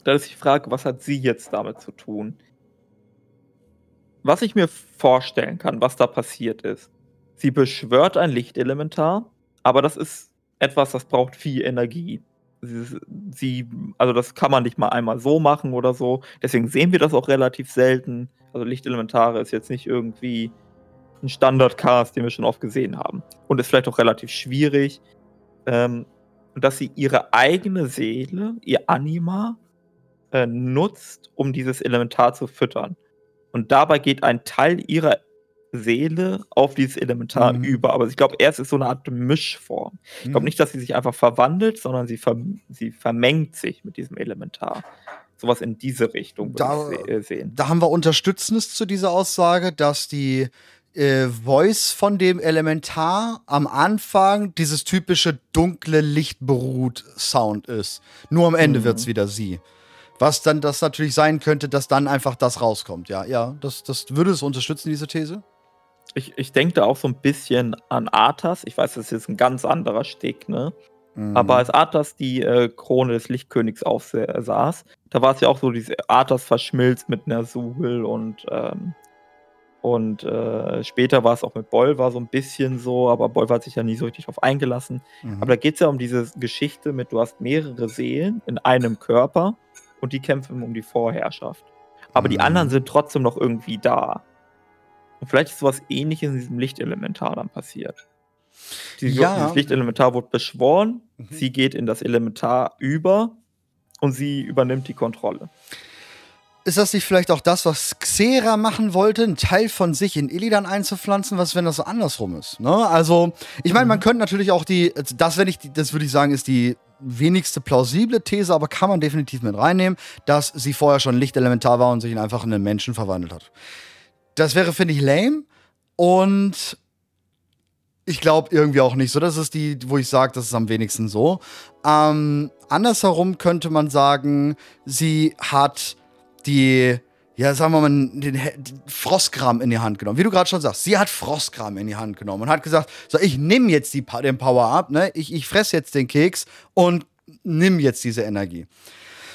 dann ist die Frage, was hat sie jetzt damit zu tun? Was ich mir vorstellen kann, was da passiert ist. Sie beschwört ein Lichtelementar, aber das ist etwas, das braucht viel Energie. Sie, also das kann man nicht mal einmal so machen oder so. Deswegen sehen wir das auch relativ selten. Also Lichtelementare ist jetzt nicht irgendwie ein Standardcast, den wir schon oft gesehen haben. Und ist vielleicht auch relativ schwierig. Ähm, dass sie ihre eigene Seele, ihr Anima, äh, nutzt, um dieses Elementar zu füttern. Und dabei geht ein Teil ihrer Seele auf dieses Elementar mhm. über. Aber ich glaube, erst ist so eine Art Mischform. Ich glaube mhm. nicht, dass sie sich einfach verwandelt, sondern sie, ver sie vermengt sich mit diesem Elementar. Sowas in diese Richtung da, ich äh, sehen. Da haben wir Unterstützendes zu dieser Aussage, dass die äh, Voice von dem Elementar am Anfang dieses typische dunkle Lichtberuht-Sound ist. Nur am Ende mhm. wird es wieder sie. Was dann das natürlich sein könnte, dass dann einfach das rauskommt. Ja, ja, das, das würde es unterstützen, diese These? Ich, ich denke da auch so ein bisschen an Arthas. Ich weiß, das ist jetzt ein ganz anderer Steg, ne? Mhm. Aber als Arthas die äh, Krone des Lichtkönigs aufsaß, da war es ja auch so, diese Arthas verschmilzt mit Nersul und ähm, und äh, später war es auch mit Bolvar so ein bisschen so, aber Bolvar hat sich ja nie so richtig darauf eingelassen. Mhm. Aber da geht es ja um diese Geschichte mit, du hast mehrere Seelen in einem Körper und die kämpfen um die Vorherrschaft. Aber mhm. die anderen sind trotzdem noch irgendwie da. Und vielleicht ist sowas ähnliches in diesem Lichtelementar dann passiert. Dieses, ja. dieses Lichtelementar wurde beschworen, mhm. sie geht in das Elementar über und sie übernimmt die Kontrolle. Ist das nicht vielleicht auch das, was Xera machen wollte, einen Teil von sich in Illidan einzupflanzen? Was, wenn das so andersrum ist? Ne? Also, ich meine, man mhm. könnte natürlich auch die, das, wenn ich, das würde ich sagen, ist die wenigste plausible These, aber kann man definitiv mit reinnehmen, dass sie vorher schon Lichtelementar war und sich in einfach in einen Menschen verwandelt hat. Das wäre, finde ich, lame. Und ich glaube irgendwie auch nicht so. Das ist die, wo ich sage, das ist am wenigsten so. Ähm, andersherum könnte man sagen, sie hat die, ja, sagen wir mal, den, den Frostgram in die Hand genommen. Wie du gerade schon sagst, sie hat Frostgram in die Hand genommen und hat gesagt, so, ich nehme jetzt die, den Power-Up, ne? ich, ich fresse jetzt den Keks und nimm jetzt diese Energie.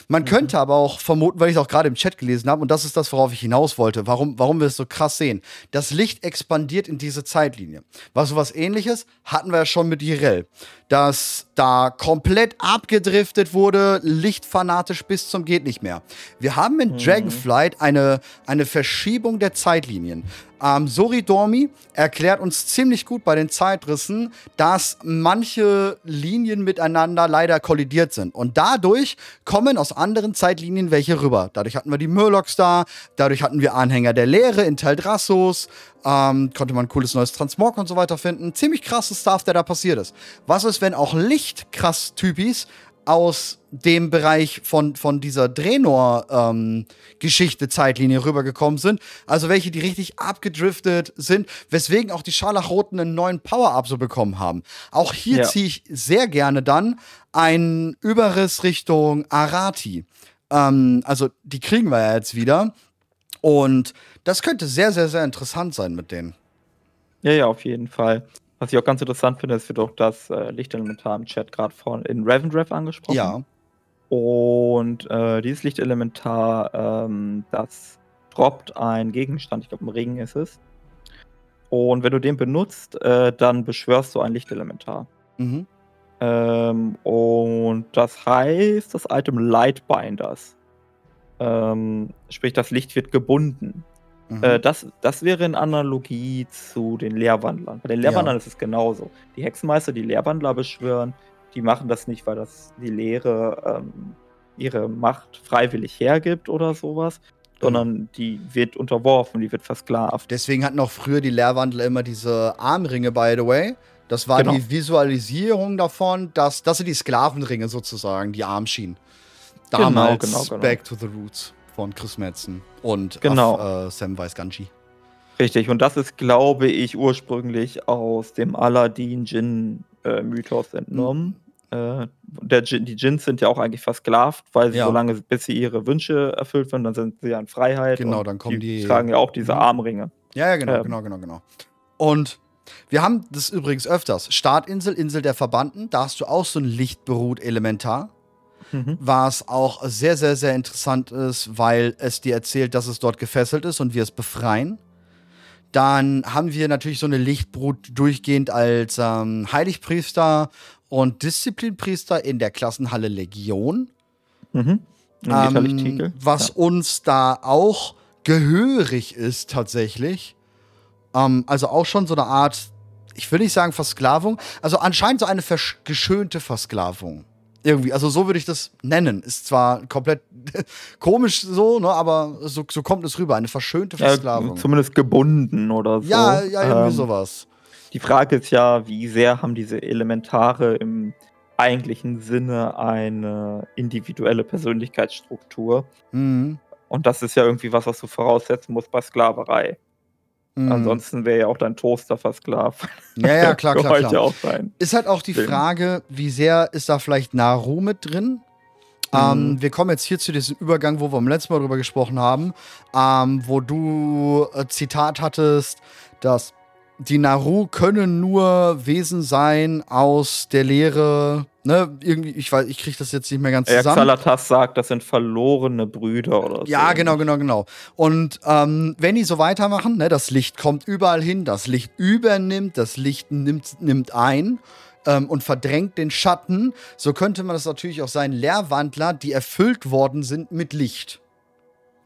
Man mhm. könnte aber auch vermuten, weil ich es auch gerade im Chat gelesen habe, und das ist das, worauf ich hinaus wollte, warum, warum wir es so krass sehen. Das Licht expandiert in diese Zeitlinie. Was sowas ähnliches hatten wir ja schon mit Jirel. Dass da komplett abgedriftet wurde, lichtfanatisch bis zum geht nicht mehr. Wir haben in mhm. Dragonflight eine, eine Verschiebung der Zeitlinien. Ähm, Sori Dormi erklärt uns ziemlich gut bei den Zeitrissen, dass manche Linien miteinander leider kollidiert sind. Und dadurch kommen aus anderen Zeitlinien welche rüber. Dadurch hatten wir die Murlocs da, dadurch hatten wir Anhänger der Lehre in Teldrassos, ähm, konnte man ein cooles neues Transmog und so weiter finden. Ziemlich krasses Stuff, der da passiert ist. Was ist, wenn auch Licht krass Typis aus dem Bereich von, von dieser Drenor-Geschichte, ähm, Zeitlinie rübergekommen sind. Also welche, die richtig abgedriftet sind, weswegen auch die Scharlachroten einen neuen Power-Up so bekommen haben. Auch hier ja. ziehe ich sehr gerne dann einen Überriss Richtung Arati. Ähm, also die kriegen wir ja jetzt wieder. Und das könnte sehr, sehr, sehr interessant sein mit denen. Ja, ja, auf jeden Fall. Was ich auch ganz interessant finde, ist, wird auch das äh, Lichtelementar im Chat gerade von in Ravendrev angesprochen. Ja. Und äh, dieses Lichtelementar, ähm, das droppt ein Gegenstand, ich glaube, ein Ring ist es. Und wenn du den benutzt, äh, dann beschwörst du ein Lichtelementar. Mhm. Ähm, und das heißt, das Item Lightbinders. Ähm, sprich, das Licht wird gebunden. Mhm. Äh, das, das wäre in Analogie zu den Lehrwandlern. Bei den Lehrwandlern ja. ist es genauso. Die Hexenmeister, die Lehrwandler beschwören, die machen das nicht, weil das die Lehre ähm, ihre Macht freiwillig hergibt oder sowas, sondern die wird unterworfen, die wird versklavt. Deswegen hatten auch früher die Lehrwandler immer diese Armringe, by the way. Das war Genau. die Visualisierung davon, dass das sind die Sklavenringe sozusagen, die Armschienen. Genau, Damals genau, genau. Back to the Roots von Chris Metzen und Genau. Af- äh, Sam Weiss-Ganji. Richtig, und das ist, glaube ich, ursprünglich aus dem Aladdin-Djinn-Mythos entnommen. Äh, der Djinn, die Djinns sind ja auch eigentlich versklavt, weil sie Ja. so lange, bis sie ihre Wünsche erfüllt werden, dann sind sie ja in Freiheit. Genau, und dann kommen die- tragen ja auch diese Mhm. Armringe. Ja, ja, genau, Ähm. genau, genau, genau. Und wir haben das übrigens öfters. Startinsel, Insel der Verbannten, da hast du auch so ein Lichtberuht-Elementar. Mhm. was auch sehr, sehr, sehr interessant ist, weil es dir erzählt, dass es dort gefesselt ist und wir es befreien. Dann haben wir natürlich so eine Lichtbrut durchgehend als ähm, Heiligpriester und Disziplinpriester in der Klassenhalle Legion. Mhm. Ähm, was Ja. uns da auch gehörig ist tatsächlich. Ähm, also auch schon so eine Art, ich will nicht sagen Versklavung, also anscheinend so eine geschönte Versklavung. Irgendwie, also so würde ich das nennen. Ist zwar komplett [laughs] komisch so, ne, aber so, so kommt es rüber, eine verschönte ja, Versklavung. zumindest gebunden oder so. ja, ja, irgendwie Ähm, sowas. Die Frage ist ja, wie sehr haben diese Elementare im eigentlichen Sinne eine individuelle Persönlichkeitsstruktur? Mhm. Und das ist ja irgendwie was, was du voraussetzen musst bei Sklaverei. Mhm. Ansonsten wäre ja auch dein Toaster versklavt. [laughs] Ja, ja, klar, klar, klar. auch sein. Ist halt auch die. Frage, wie sehr ist da vielleicht Naru mit drin? Ähm, Mhm. wir kommen jetzt hier zu diesem Übergang, wo wir beim letzten Mal drüber gesprochen haben, ähm, wo du äh, Zitat hattest, dass die Naru können nur Wesen sein aus der Lehre, ne, irgendwie, ich weiß, ich kriege das jetzt nicht mehr ganz Ja, zusammen. Xalatas sagt, das sind verlorene Brüder oder so. Ja, genau, genau, genau. Und ähm, wenn die so weitermachen, ne, das Licht kommt überall hin, das Licht übernimmt, das Licht nimmt, nimmt ein ähm, und verdrängt den Schatten, so könnte man das natürlich auch sein, Lehrwandler, die erfüllt worden sind mit Licht.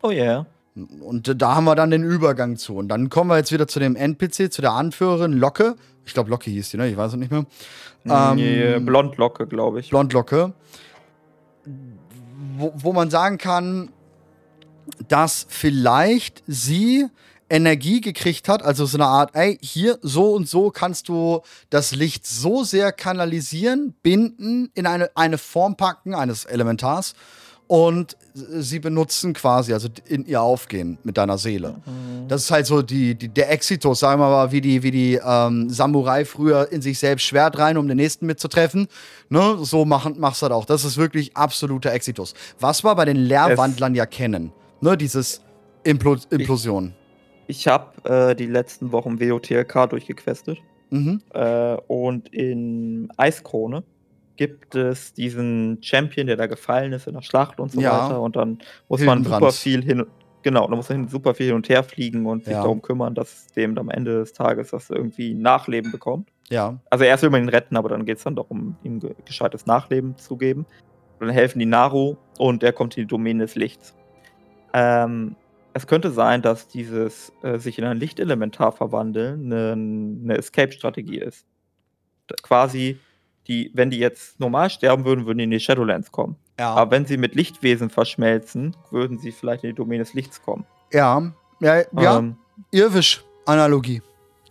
Oh yeah. Und da haben wir dann den Übergang zu. Und dann kommen wir jetzt wieder zu dem NPC, zu der Anführerin Locke. Ich glaube, Locke hieß die, ne? Ich weiß es nicht mehr. Ähm, Nee, Blondlocke, glaube ich. Blondlocke, wo, wo man sagen kann, dass vielleicht sie Energie gekriegt hat, also so eine Art, ey, hier so und so kannst du das Licht so sehr kanalisieren, binden, in eine, eine Form packen eines Elementars und sie benutzen quasi, also in ihr aufgehen mit deiner Seele. Das ist halt so die, die, der Exitus, sagen wir mal, wie die, wie die ähm, Samurai früher in sich selbst Schwert rein, um den nächsten mitzutreffen. Ne? So machen, machst du das auch. Das ist wirklich absoluter Exitus. Was wir bei den Lehrwandlern ja kennen. Ne? Dieses Implo Implosion. Ich habe äh, die letzten Wochen WOTLK durchgequestet. Mhm. Äh, und in Eiskrone gibt es diesen Champion, der da gefallen ist in der Schlacht und so Ja. weiter. Und dann muss man super viel hin. Genau, da muss man super viel hin und her fliegen und sich Ja. darum kümmern, dass dem am Ende des Tages das irgendwie Nachleben bekommt. Ja. Also erst will man ihn retten, aber dann geht es dann darum, ihm ge gescheites Nachleben zu geben. Und dann helfen die Naru und er kommt in die Domäne des Lichts. Ähm, es könnte sein, dass dieses äh, sich in ein Lichtelementar verwandeln eine, eine Escape-Strategie ist. Quasi, die, wenn die jetzt normal sterben würden, würden die in die Shadowlands kommen. Ja. Aber wenn sie mit Lichtwesen verschmelzen, würden sie vielleicht in die Domäne des Lichts kommen. ja. Ja. Ja. Ähm, Irwisch-Analogie.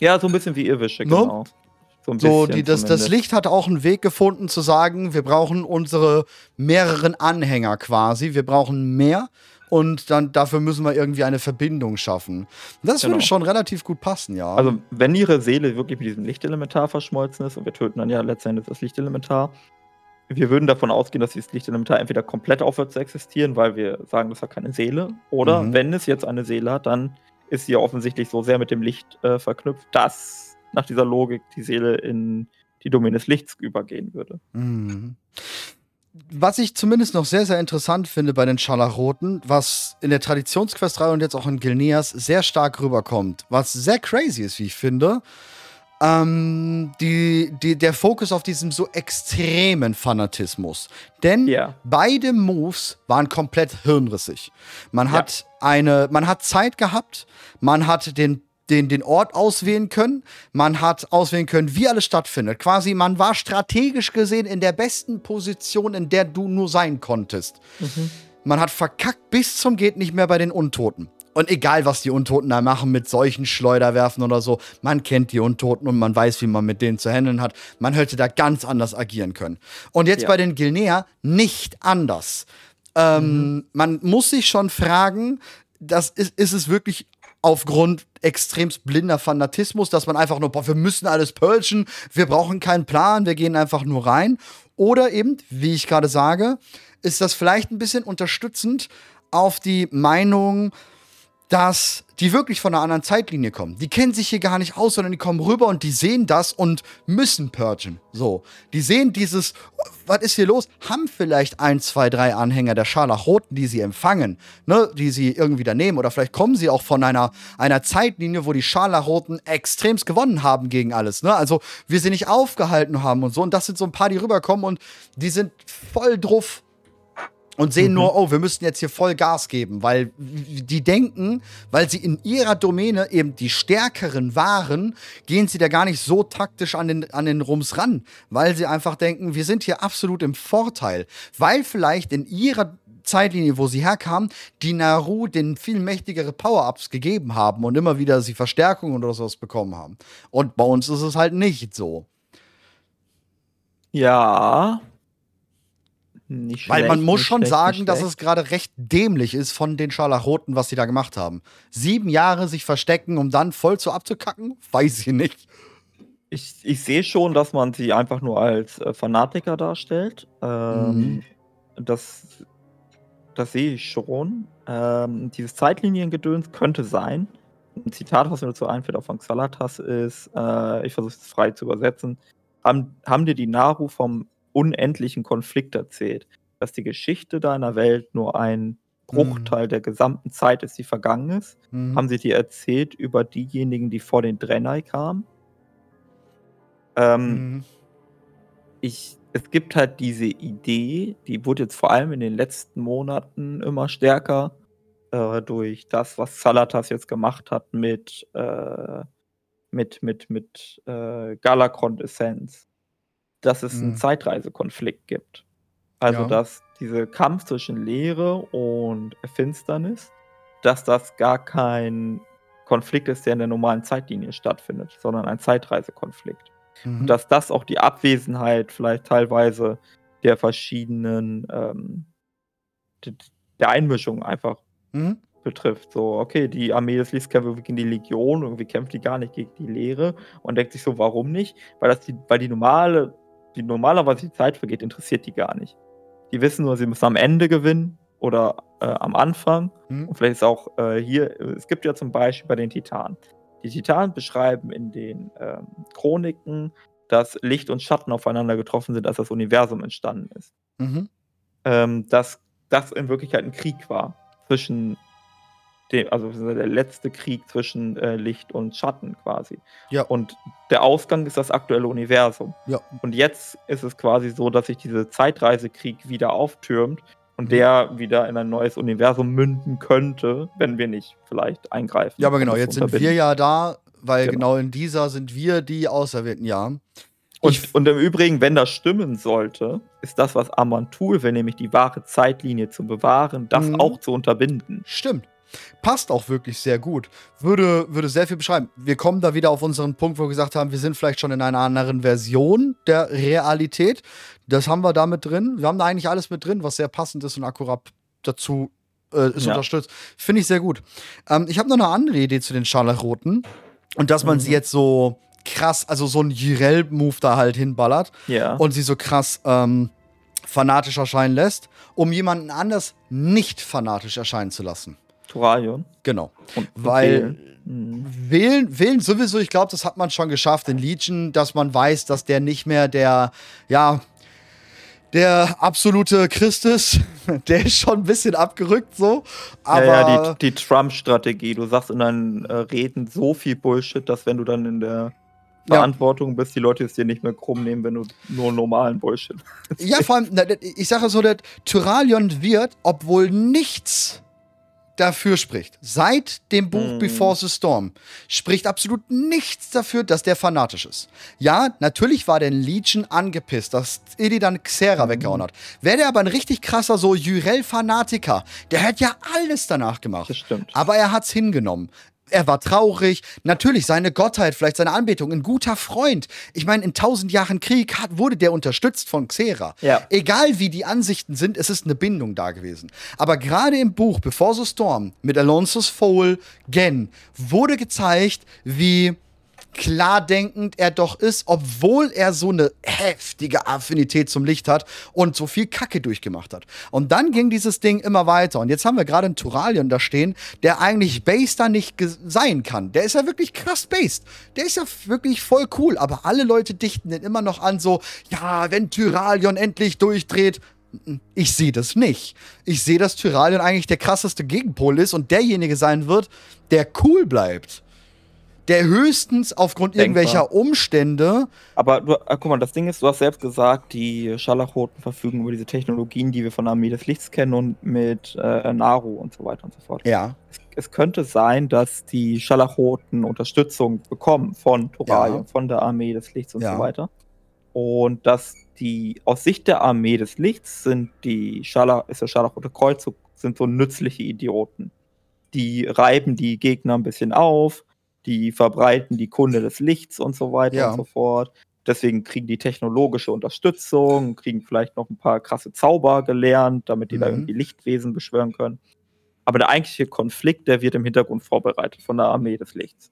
ja, so ein bisschen wie Irrwische, Ne? genau. So, ein So, die, das, das. Licht hat auch einen Weg gefunden zu sagen, wir brauchen unsere mehreren Anhänger quasi. Wir brauchen mehr und dann dafür müssen wir irgendwie eine Verbindung schaffen. Das würde Genau. schon relativ gut passen, ja. Also, wenn ihre Seele wirklich mit diesem Lichtelementar verschmolzen ist und wir töten dann ja letztendlich das Lichtelementar, wir würden davon ausgehen, dass dieses Lichtelementar entweder komplett aufhört zu existieren, weil wir sagen, das hat keine Seele, oder Mhm. wenn es jetzt eine Seele hat, dann ist sie ja offensichtlich so sehr mit dem Licht äh, verknüpft, dass nach dieser Logik die Seele in die Domäne des Lichts übergehen würde. Mhm. Was ich zumindest noch sehr, sehr interessant finde bei den Scharlachroten, was in der Traditionsquest-Reihe und jetzt auch in Gilneas sehr stark rüberkommt, was sehr crazy ist, wie ich finde, ähm, die, die, der Fokus auf diesem so extremen Fanatismus. Denn Ja. beide Moves waren komplett hirnrissig. Man hat eine, man hat Zeit gehabt, man hat den den, den Ort auswählen können. Man hat auswählen können, wie alles stattfindet. Quasi, man war strategisch gesehen in der besten Position, in der du nur sein konntest. man hat verkackt bis zum geht nicht mehr bei den Untoten. Und egal, was die Untoten da machen mit solchen Schleuderwerfen oder so, man kennt die Untoten und man weiß, wie man mit denen zu handeln hat. Man hätte da ganz anders agieren können. Und jetzt ja. bei den Gilnea nicht anders. Ähm, mhm. Man muss sich schon fragen, das ist, ist es wirklich aufgrund extremst blinder Fanatismus, dass man einfach nur, boah, wir müssen alles purgen, wir brauchen keinen Plan, wir gehen einfach nur rein. Oder eben, wie ich gerade sage, ist das vielleicht ein bisschen unterstützend auf die Meinung dass die wirklich von einer anderen Zeitlinie kommen. Die kennen sich hier gar nicht aus, sondern die kommen rüber und die sehen das und müssen purgen. So. Die sehen dieses, was ist hier los? Haben vielleicht ein, zwei, drei Anhänger der Scharlachroten, die sie empfangen, ne, die sie irgendwie da nehmen. Oder vielleicht kommen sie auch von einer, einer Zeitlinie, wo die Scharlachroten extremst gewonnen haben gegen alles. Ne? Also wir sie nicht aufgehalten haben und so. Und das sind so ein paar, die rüberkommen und die sind voll drauf und sehen mhm. nur, oh, wir müssten jetzt hier voll Gas geben, weil die denken, weil sie in ihrer Domäne eben die Stärkeren waren, gehen sie da gar nicht so taktisch an den, an den Rums ran, weil sie einfach denken, wir sind hier absolut im Vorteil, weil vielleicht in ihrer Zeitlinie, wo sie herkamen, die Naru den viel mächtigere Power-Ups gegeben haben und immer wieder sie Verstärkungen oder sowas bekommen haben. Und bei uns ist es halt nicht so. Ja, nicht Weil man muss schon schlecht, sagen, dass es gerade recht dämlich ist von den Scharlachroten, was sie da gemacht haben. Sieben Jahre sich verstecken, um dann voll zu abzukacken? Weiß ich nicht. Ich, ich sehe schon, dass man sie einfach nur als äh, Fanatiker darstellt. Ähm, mhm. Das, das sehe ich schon. Ähm, dieses Zeitliniengedöns könnte sein. Ein Zitat, was mir dazu einfällt, auch von Xalatas ist, äh, ich versuche es frei zu übersetzen, haben, haben dir die Naru vom unendlichen Konflikt erzählt, dass die Geschichte deiner Welt nur ein Bruchteil mhm. der gesamten Zeit ist, die vergangen ist. Mhm. Haben sie dir erzählt über diejenigen, die vor den Drenai kamen? Ähm, mhm. ich, es gibt halt diese Idee, die wurde jetzt vor allem in den letzten Monaten immer stärker äh, durch das, was Salatas jetzt gemacht hat mit, äh, mit, mit, mit äh, Galakron Essenz dass es einen mhm. Zeitreisekonflikt gibt. Also, Ja. dass dieser Kampf zwischen Leere und Finsternis, dass das gar kein Konflikt ist, der in der normalen Zeitlinie stattfindet, sondern ein Zeitreisekonflikt. Und mhm. dass das auch die Abwesenheit vielleicht teilweise der verschiedenen, ähm, der Einmischung einfach Mhm betrifft. So, okay, die Armee des Lichts kämpft gegen die Legion, irgendwie kämpft die gar nicht gegen die Leere und denkt sich so, warum nicht? Weil das die, weil die normale die normalerweise die Zeit vergeht, interessiert die gar nicht. Die wissen nur, sie müssen am Ende gewinnen oder äh, am Anfang. Mhm. Und vielleicht ist auch äh, hier, es gibt ja zum Beispiel bei den Titanen. Die Titanen beschreiben in den ähm, Chroniken, dass Licht und Schatten aufeinander getroffen sind, als das Universum entstanden ist. Mhm. Ähm, dass das in Wirklichkeit ein Krieg war zwischen dem, also der letzte Krieg zwischen äh, Licht und Schatten quasi. Ja. Und der Ausgang ist das aktuelle Universum. Ja. Und jetzt ist es quasi so, dass sich dieser Zeitreisekrieg wieder auftürmt und mhm. der wieder in ein neues Universum münden könnte, wenn wir nicht vielleicht eingreifen. Ja, aber genau, jetzt sind wir ja da, weil genau. genau in dieser sind wir die Auserwählten, ja. Und, und, im Übrigen, wenn das stimmen sollte, ist das, was Amantul will, nämlich die wahre Zeitlinie zu bewahren, das mhm. auch zu unterbinden. Stimmt. Passt auch wirklich sehr gut. Würde, würde sehr viel beschreiben. Wir kommen da wieder auf unseren Punkt, wo wir gesagt haben, wir sind vielleicht schon in einer anderen Version der Realität. Das haben wir da mit drin. Wir haben da eigentlich alles mit drin, was sehr passend ist und akkurat dazu äh, ist ja. unterstützt. Finde ich sehr gut. Ähm, ich habe noch eine andere Idee zu den Scharlachroten. Und dass man mhm. sie jetzt so krass, also so ein Jirel-Move da halt hinballert. Ja. Und sie so krass ähm, fanatisch erscheinen lässt, um jemanden anders nicht fanatisch erscheinen zu lassen. Turalion. Genau. Und Weil wählen. Mhm. wählen, wählen sowieso, ich glaube, das hat man schon geschafft in Legion, dass man weiß, dass der nicht mehr der, ja, der absolute Christ ist. [laughs] Der ist schon ein bisschen abgerückt so. Aber ja, ja die, die Trump-Strategie. Du sagst in deinen äh, Reden so viel Bullshit, dass wenn du dann in der Verantwortung bist, die Leute es dir nicht mehr krumm nehmen, wenn du nur normalen Bullshit. Ja, [laughs] vor allem, ich sage so, der Tyralion wird, obwohl nichts dafür spricht, seit dem Buch Mhm. Before the Storm, spricht absolut nichts dafür, dass der fanatisch ist. Ja, natürlich war der Legion angepisst, dass Illidan Xera Mhm. weggehauen hat. Wäre der aber ein richtig krasser so Jyrel-Fanatiker, der hätte ja alles danach gemacht. Das stimmt. Aber er hat's hingenommen. Er war traurig. Natürlich, seine Gottheit, vielleicht seine Anbetung, ein guter Freund. Ich meine, in tausend Jahren Krieg hat, wurde der unterstützt von Xera. Ja. Egal wie die Ansichten sind, es ist eine Bindung da gewesen. Aber gerade im Buch Before the Storm mit Alonso's Foal, Gen, wurde gezeigt, wie klar denkend er doch ist, obwohl er so eine heftige Affinität zum Licht hat und so viel Kacke durchgemacht hat. Und dann ging dieses Ding immer weiter. Und jetzt haben wir gerade einen Turalion da stehen, der eigentlich da nicht sein kann. Der ist ja wirklich krass based. Der ist ja wirklich voll cool. Aber alle Leute dichten den immer noch an, so, ja, wenn Tyralion endlich durchdreht. Ich sehe das nicht. Ich sehe, dass Tyralion eigentlich der krasseste Gegenpol ist und derjenige sein wird, der cool bleibt. Der höchstens aufgrund Denkbar. irgendwelcher Umstände. Aber du, äh, guck mal, das Ding ist, du hast selbst gesagt, die Scharlachroten verfügen über diese Technologien, die wir von der Armee des Lichts kennen und mit äh, Naru und so weiter und so fort. Ja. Es, es könnte sein, dass die Scharlachroten Unterstützung bekommen von Toralien, Ja. von der Armee des Lichts und Ja. so weiter. Und dass die, aus Sicht der Armee des Lichts sind die Scharlach, ist der Scharlachrote Kreuzzug, sind so nützliche Idioten. Die reiben die Gegner ein bisschen auf, die verbreiten die Kunde des Lichts und so weiter Ja. und so fort. Deswegen kriegen die technologische Unterstützung, kriegen vielleicht noch ein paar krasse Zauber gelernt, damit die da Mhm. irgendwie Lichtwesen beschwören können. Aber der eigentliche Konflikt, der wird im Hintergrund vorbereitet von der Armee des Lichts.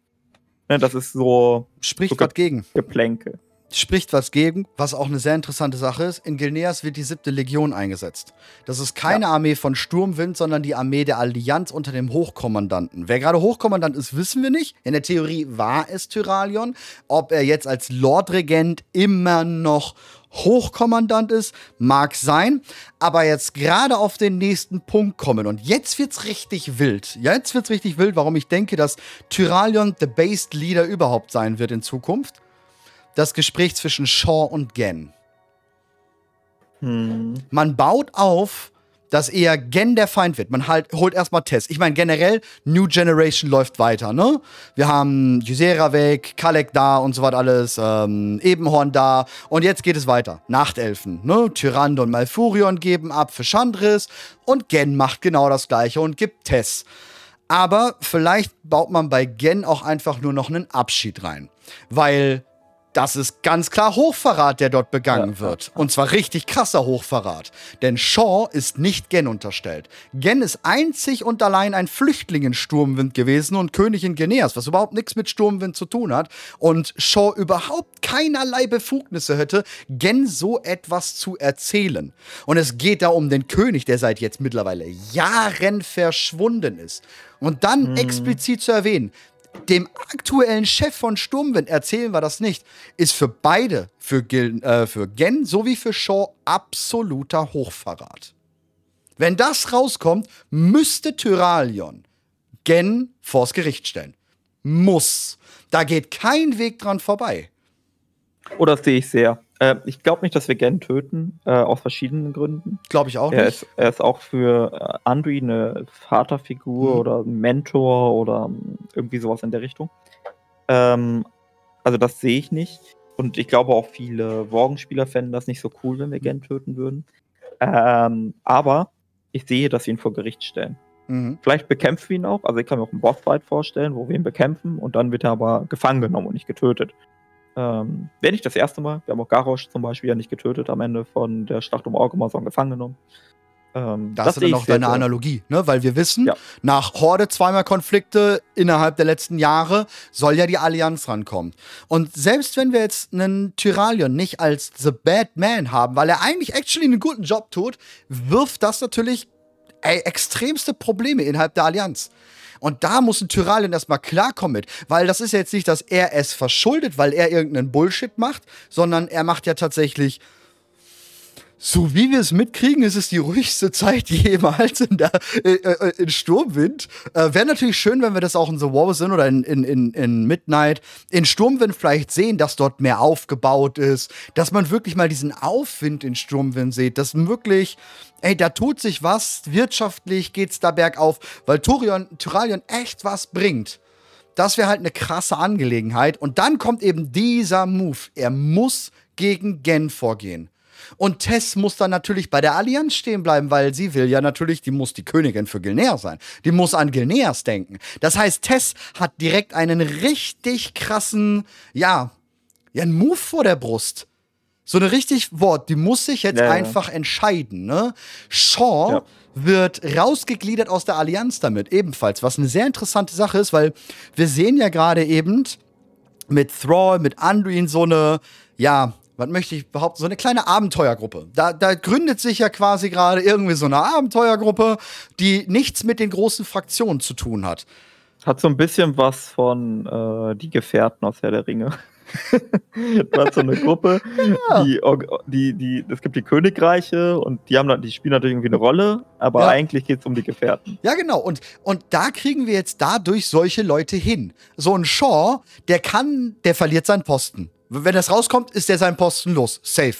Ne, das ist so Spricht Okay. was gegen. Geplänkel. Spricht was gegen, was auch eine sehr interessante Sache ist. In Gilneas wird die siebte Legion eingesetzt. Das ist keine Armee von Sturmwind, sondern die Armee der Allianz unter dem Hochkommandanten. Wer gerade Hochkommandant ist, wissen wir nicht. In der Theorie war es Tyralion. Ob er jetzt als Lordregent immer noch Hochkommandant ist, mag sein, aber jetzt gerade auf den nächsten Punkt kommen und jetzt wird's richtig wild. Jetzt wird's richtig wild, warum ich denke, dass Tyralion the Based Leader überhaupt sein wird in Zukunft. Das Gespräch zwischen Shaw und Gen. Hm. Man baut auf, dass eher Gen der Feind wird. Man halt, holt erstmal Tess. Ich meine, generell, New Generation läuft weiter, ne? Wir haben Ysera weg, Kalek da und so was alles, ähm, Ebenhorn da. Und jetzt geht es weiter. Nachtelfen, ne? Tyrande und Malfurion geben ab für Chandris und Gen macht genau das gleiche und gibt Tess. Aber vielleicht baut man bei Gen auch einfach nur noch einen Abschied rein. Weil das ist ganz klar Hochverrat, der dort begangen Ja, wird. Und zwar richtig krasser Hochverrat. Denn Shaw ist nicht Gen unterstellt. Gen ist einzig und allein ein Flüchtling in Sturmwind gewesen und König in Geneas, was überhaupt nichts mit Sturmwind zu tun hat. Und Shaw überhaupt keinerlei Befugnisse hätte, Gen so etwas zu erzählen. Und es geht da um den König, der seit jetzt mittlerweile Jahren verschwunden ist. Und dann explizit zu erwähnen, dem aktuellen Chef von Sturmwind erzählen wir das nicht, ist für beide, für, Gil, äh, für Gen sowie für Shaw, absoluter Hochverrat. Wenn das rauskommt, müsste Tyralion Gen vors Gericht stellen. Muss. Da geht kein Weg dran vorbei. Oh, das sehe ich sehr. Äh, ich glaube nicht, dass wir Gen töten, äh, aus verschiedenen Gründen. Glaube ich auch Er nicht. ist, er ist auch für äh, Andri eine Vaterfigur Mhm. oder ein Mentor oder irgendwie sowas in der Richtung. Ähm, also das sehe ich nicht. Und ich glaube auch viele Worgenspieler fänden das nicht so cool, wenn wir Gen töten würden. Ähm, aber ich sehe, dass wir ihn vor Gericht stellen. Mhm. Vielleicht bekämpfen wir ihn auch. Also ich kann mir auch einen Bossfight vorstellen, wo wir ihn bekämpfen und dann wird er aber gefangen genommen und nicht getötet. Ähm, Wäre nicht das erste Mal. Wir haben auch Garrosh zum Beispiel ja nicht getötet am Ende von der Schlacht um Orgrimmar, sondern gefangen genommen. Ähm, Da hast du sehe dann auch deine sehr- Analogie, ne? Weil wir wissen, Ja. nach Horde zweimal Konflikte innerhalb der letzten Jahre soll ja die Allianz rankommen. Und selbst wenn wir jetzt einen Tyralion nicht als The Bad Man haben, weil er eigentlich actually einen guten Job tut, wirft das natürlich ey, extremste Probleme innerhalb der Allianz. Und da muss ein Tyralion erstmal klarkommen mit, weil das ist ja jetzt nicht, dass er es verschuldet, weil er irgendeinen Bullshit macht, sondern er macht ja tatsächlich So wie wir es mitkriegen, ist es die ruhigste Zeit jemals in, der, äh, äh, in Sturmwind. Äh, Wäre natürlich schön, wenn wir das auch in The War sind oder in, in, in, in Midnight. In Sturmwind vielleicht sehen, dass dort mehr aufgebaut ist, dass man wirklich mal diesen Aufwind in Sturmwind sieht, dass wirklich, ey, da tut sich was, wirtschaftlich geht's da bergauf, weil Turion, Tyralion echt was bringt. Das wäre halt eine krasse Angelegenheit. Und dann kommt eben dieser Move. Er muss gegen Gen vorgehen. Und Tess muss dann natürlich bei der Allianz stehen bleiben, weil sie will ja natürlich, die muss die Königin für Gilneas sein. Die muss an Gilneas denken. Das heißt, Tess hat direkt einen richtig krassen, ja, ja, einen Move vor der Brust. So eine richtig Wort, die muss sich jetzt ja, einfach ja. entscheiden, ne? Shaw ja. wird rausgegliedert aus der Allianz damit, ebenfalls, was eine sehr interessante Sache ist, weil wir sehen ja gerade eben mit Thrall, mit Anduin so eine, ja, was möchte ich behaupten, so eine kleine Abenteuergruppe. Da, da gründet sich ja quasi gerade irgendwie so eine Abenteuergruppe, die nichts mit den großen Fraktionen zu tun hat. Hat so ein bisschen was von äh, Die Gefährten aus Herr der Ringe. [laughs] du hast so eine Gruppe, ja. die, die, die, es gibt die Königreiche und die haben die spielen natürlich irgendwie eine Rolle, aber ja. eigentlich geht es um die Gefährten. Ja, genau. Und, und da kriegen wir jetzt dadurch solche Leute hin. So ein Shaw, der kann, der verliert seinen Posten. Wenn das rauskommt, ist der sein Posten los. Safe.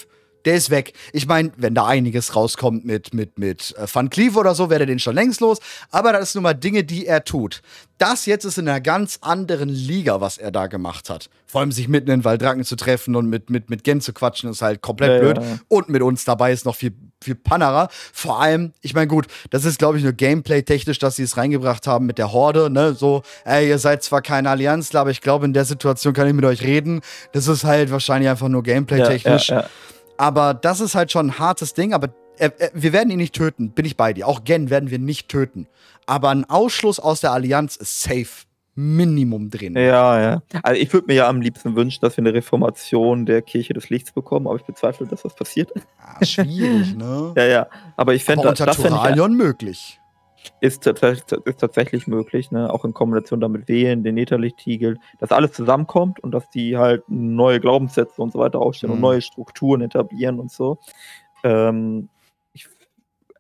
Der ist weg. Ich meine, wenn da einiges rauskommt mit, mit, mit äh, Van Cleave oder so, wäre der den schon längst los. Aber das ist nun mal Dinge, die er tut. Das jetzt ist in einer ganz anderen Liga, was er da gemacht hat. Vor allem sich mitten in Waldracken zu treffen und mit, mit, mit Gen zu quatschen, ist halt komplett ja, blöd. Ja. Und mit uns dabei ist noch viel, viel Pannerer. Vor allem, ich meine, gut, das ist, glaube ich, nur Gameplay-technisch, dass sie es reingebracht haben mit der Horde, ne? So, ey, ihr seid zwar keine Allianz, aber ich glaube, in der Situation kann ich mit euch reden. Das ist halt wahrscheinlich einfach nur Gameplay-technisch. Ja, ja, ja. Aber das ist halt schon ein hartes Ding, aber äh, äh, wir werden ihn nicht töten, bin ich bei dir. Auch Gen werden wir nicht töten. Aber ein Ausschluss aus der Allianz ist safe. Minimum drin. Ja, ja. Also ich würde mir ja am liebsten wünschen, dass wir eine Reformation der Kirche des Lichts bekommen, aber ich bezweifle, dass das passiert. Ja, schwierig, ne? [laughs] ja, ja. Aber ich fände das. Unter Turalion möglich. Ist, ist tatsächlich möglich, ne? auch in Kombination damit Wählen, den Netherlichtigel, dass alles zusammenkommt und dass die halt neue Glaubenssätze und so weiter aufstellen mhm. und neue Strukturen etablieren und so. Ähm, ich,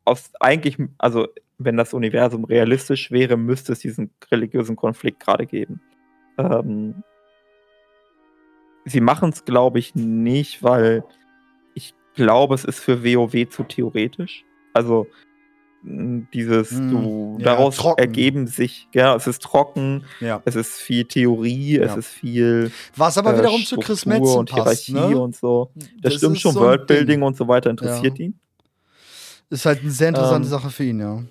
aus, eigentlich, also wenn das Universum realistisch wäre, müsste es diesen religiösen Konflikt gerade geben. Ähm, sie machen es, glaube ich, nicht, weil ich glaube, es ist für WoW zu theoretisch. Also dieses, mm, du, ja, daraus trocken. ergeben sich, ja, es ist trocken, ja. es ist viel Theorie, ja. es ist viel. Was aber äh, wiederum zu Chris Metzen und Hierarchie ne? und so. Das, das stimmt schon, so Worldbuilding und so weiter interessiert ihn. Ist halt eine sehr interessante ähm, Sache für ihn, ja.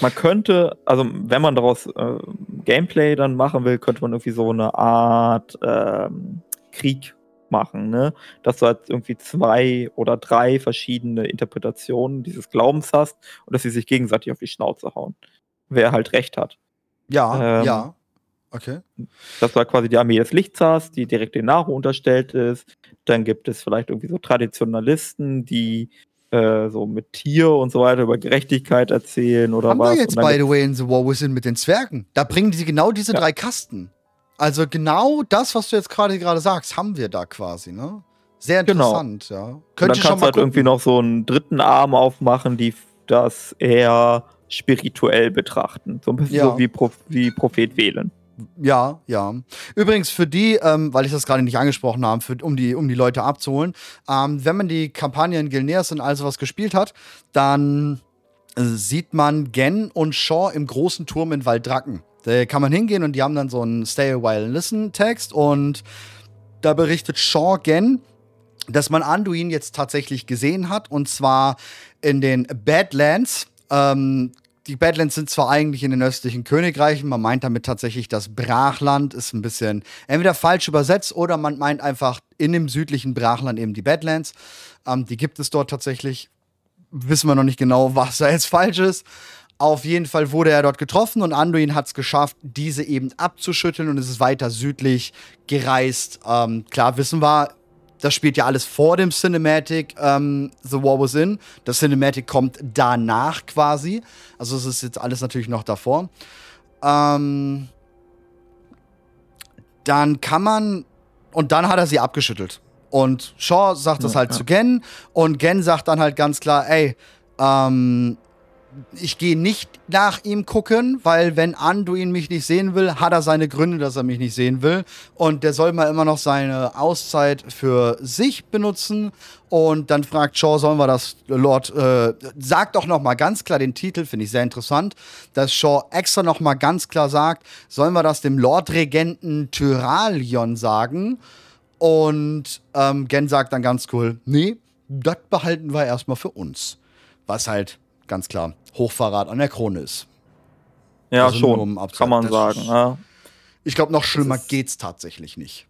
Man könnte, also wenn man daraus äh, Gameplay dann machen will, könnte man irgendwie so eine Art ähm, Krieg machen, ne? Dass du halt irgendwie zwei oder drei verschiedene Interpretationen dieses Glaubens hast und dass sie sich gegenseitig auf die Schnauze hauen. Wer halt recht hat. Ja, ähm, ja. Okay. Dass du halt quasi die Armee des Lichts hast, die direkt den Naru unterstellt ist. Dann gibt es vielleicht irgendwie so Traditionalisten, die äh, so mit Tier und so weiter über Gerechtigkeit erzählen oder Haben was. Wir jetzt, by the way, in The War Within mit den Zwergen. Da bringen sie genau diese ja. drei Kasten. Also genau das, was du jetzt gerade gerade sagst, haben wir da quasi, ne? Sehr genau. interessant, genau. ja. Könnt dann kannst du halt irgendwie noch so einen dritten Arm aufmachen, die das eher spirituell betrachten. So ein bisschen ja. so wie, Pro wie Prophet wählen. Ja, ja. Übrigens für die, ähm, weil ich das gerade nicht angesprochen habe, für, um, die, um die Leute abzuholen, ähm, wenn man die Kampagne in Gilneas und all sowas gespielt hat, dann äh, sieht man Gen und Shaw im großen Turm in Waldracken. Da kann man hingehen und die haben dann so einen Stay a while and listen Text und da berichtet Shaw Gen, dass man Anduin jetzt tatsächlich gesehen hat und zwar in den Badlands. Ähm, die Badlands sind zwar eigentlich in den östlichen Königreichen, man meint damit tatsächlich das Brachland, ist ein bisschen entweder falsch übersetzt oder man meint einfach in dem südlichen Brachland eben die Badlands. Ähm, die gibt es dort tatsächlich. Wissen wir noch nicht genau, [laughs] was da jetzt falsch ist. Auf jeden Fall wurde er dort getroffen und Anduin hat es geschafft, diese eben abzuschütteln und es ist weiter südlich gereist. Ähm, klar wissen wir, das spielt ja alles vor dem Cinematic ähm, The War Was In. Das Cinematic kommt danach quasi. Also es ist jetzt alles natürlich noch davor. Ähm, dann kann man. Und dann hat er sie abgeschüttelt. Und Shaw sagt das Ja, halt ja. zu Gen und Gen sagt dann halt ganz klar, ey, ähm, ich gehe nicht nach ihm gucken, weil wenn Anduin mich nicht sehen will, hat er seine Gründe, dass er mich nicht sehen will. Und der soll mal immer noch seine Auszeit für sich benutzen. Und dann fragt Shaw, sollen wir das, Lord, äh, sagt doch noch mal ganz klar den Titel, finde ich sehr interessant, dass Shaw extra noch mal ganz klar sagt, sollen wir das dem Lord-Regenten Tyralion sagen? Und ähm, Gen sagt dann ganz cool, nee, das behalten wir erstmal für uns. Was halt ganz klar Hochverrat an der Krone ist. Ja, Also schon. um kann man das sagen. ist- Ja. Ich glaube, noch schlimmer ist- geht's tatsächlich nicht.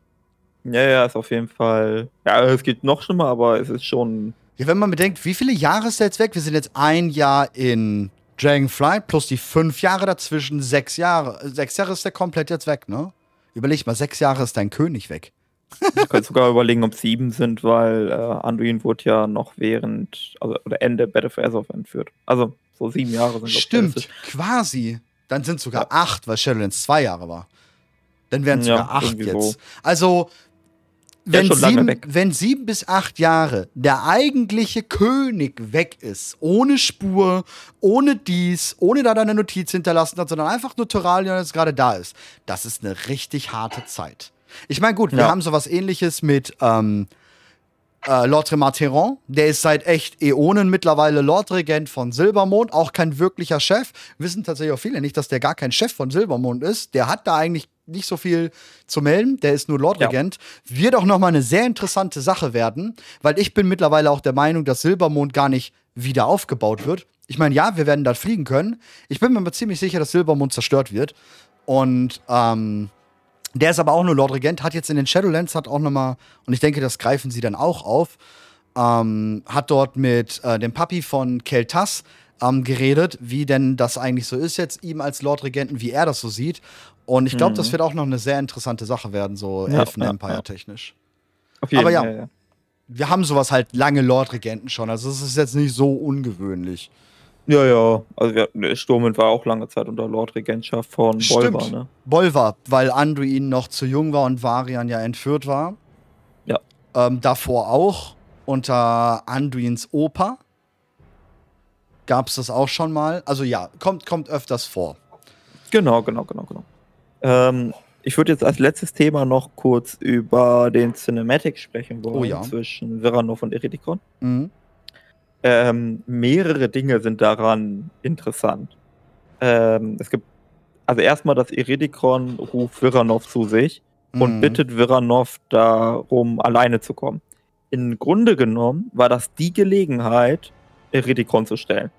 ja, ja, ist auf jeden Fall. Ja, es geht noch schlimmer, aber es ist schon. Ja, wenn man bedenkt, wie viele Jahre ist der jetzt weg? Wir sind jetzt ein Jahr in Dragonflight plus die fünf Jahre dazwischen, sechs Jahre. Sechs Jahre ist der komplett jetzt weg, ne? Überleg mal, sechs Jahre ist dein König weg. Ich könnte sogar überlegen, ob sieben sind, weil äh, Anduin wurde ja noch während, also oder Ende Battle for Azeroth entführt. Also so sieben Jahre sind Stimmt, realistisch. quasi. Dann sind sogar Ja. acht, weil Shadowlands zwei Jahre war. Dann wären es Ja, sogar acht irgendwie jetzt. so. Also, wenn sieben, wenn sieben bis acht Jahre der eigentliche König weg ist, ohne Spur, ohne dies, ohne da eine Notiz hinterlassen hat, sondern einfach nur Tyralion jetzt gerade da ist, das ist eine richtig harte Zeit. Ich meine, gut, wir Ja. haben sowas ähnliches mit ähm, äh, Lord Remateron. Der ist seit echt Äonen mittlerweile Lordregent von Silbermond, auch kein wirklicher Chef. Wissen tatsächlich auch viele nicht, dass der gar kein Chef von Silbermond ist. Der hat da eigentlich nicht so viel zu melden. Der ist nur Lordregent. Wird auch noch mal eine sehr interessante Sache werden, weil ich bin mittlerweile auch der Meinung, dass Silbermond gar nicht wieder aufgebaut wird. Ich meine, ja, wir werden da fliegen können. Ich bin mir aber ziemlich sicher, dass Silbermond zerstört wird. Und ähm, der ist aber auch nur Lord Regent, hat jetzt in den Shadowlands, hat auch nochmal, und ich denke, das greifen sie dann auch auf, ähm, hat dort mit äh, dem Papi von Keltas ähm, geredet, wie denn das eigentlich so ist jetzt, ihm als Lord Regenten, wie er das so sieht. Und ich glaube, Mhm. das wird auch noch eine sehr interessante Sache werden, so Ja, Elfen Empire ja. technisch. Auf jeden Aber ja. Ja, Wir haben sowas halt lange Lord Regenten schon, also es ist jetzt nicht so ungewöhnlich. Ja. ja. Also wir, ne, Sturmwind war auch lange Zeit unter Lord-Regentschaft von Bolvar, ne? Bolvar, weil Anduin noch zu jung war und Varian ja entführt war. Ja. Ähm, davor auch unter Anduins Opa gab es das auch schon mal. Also ja, kommt, kommt öfters vor. Genau, genau, genau, genau. Ähm, ich würde jetzt als letztes Thema noch kurz über den Cinematic sprechen wollen Oh ja. zwischen Viranov und Eridikon. Mhm. Ähm, mehrere Dinge sind daran interessant. Ähm, es gibt also erstmal, dass Eridikon ruft Viranov zu sich und Mhm. bittet Viranov darum, alleine zu kommen. Im Grunde genommen war das die Gelegenheit, Eridikon zu stellen.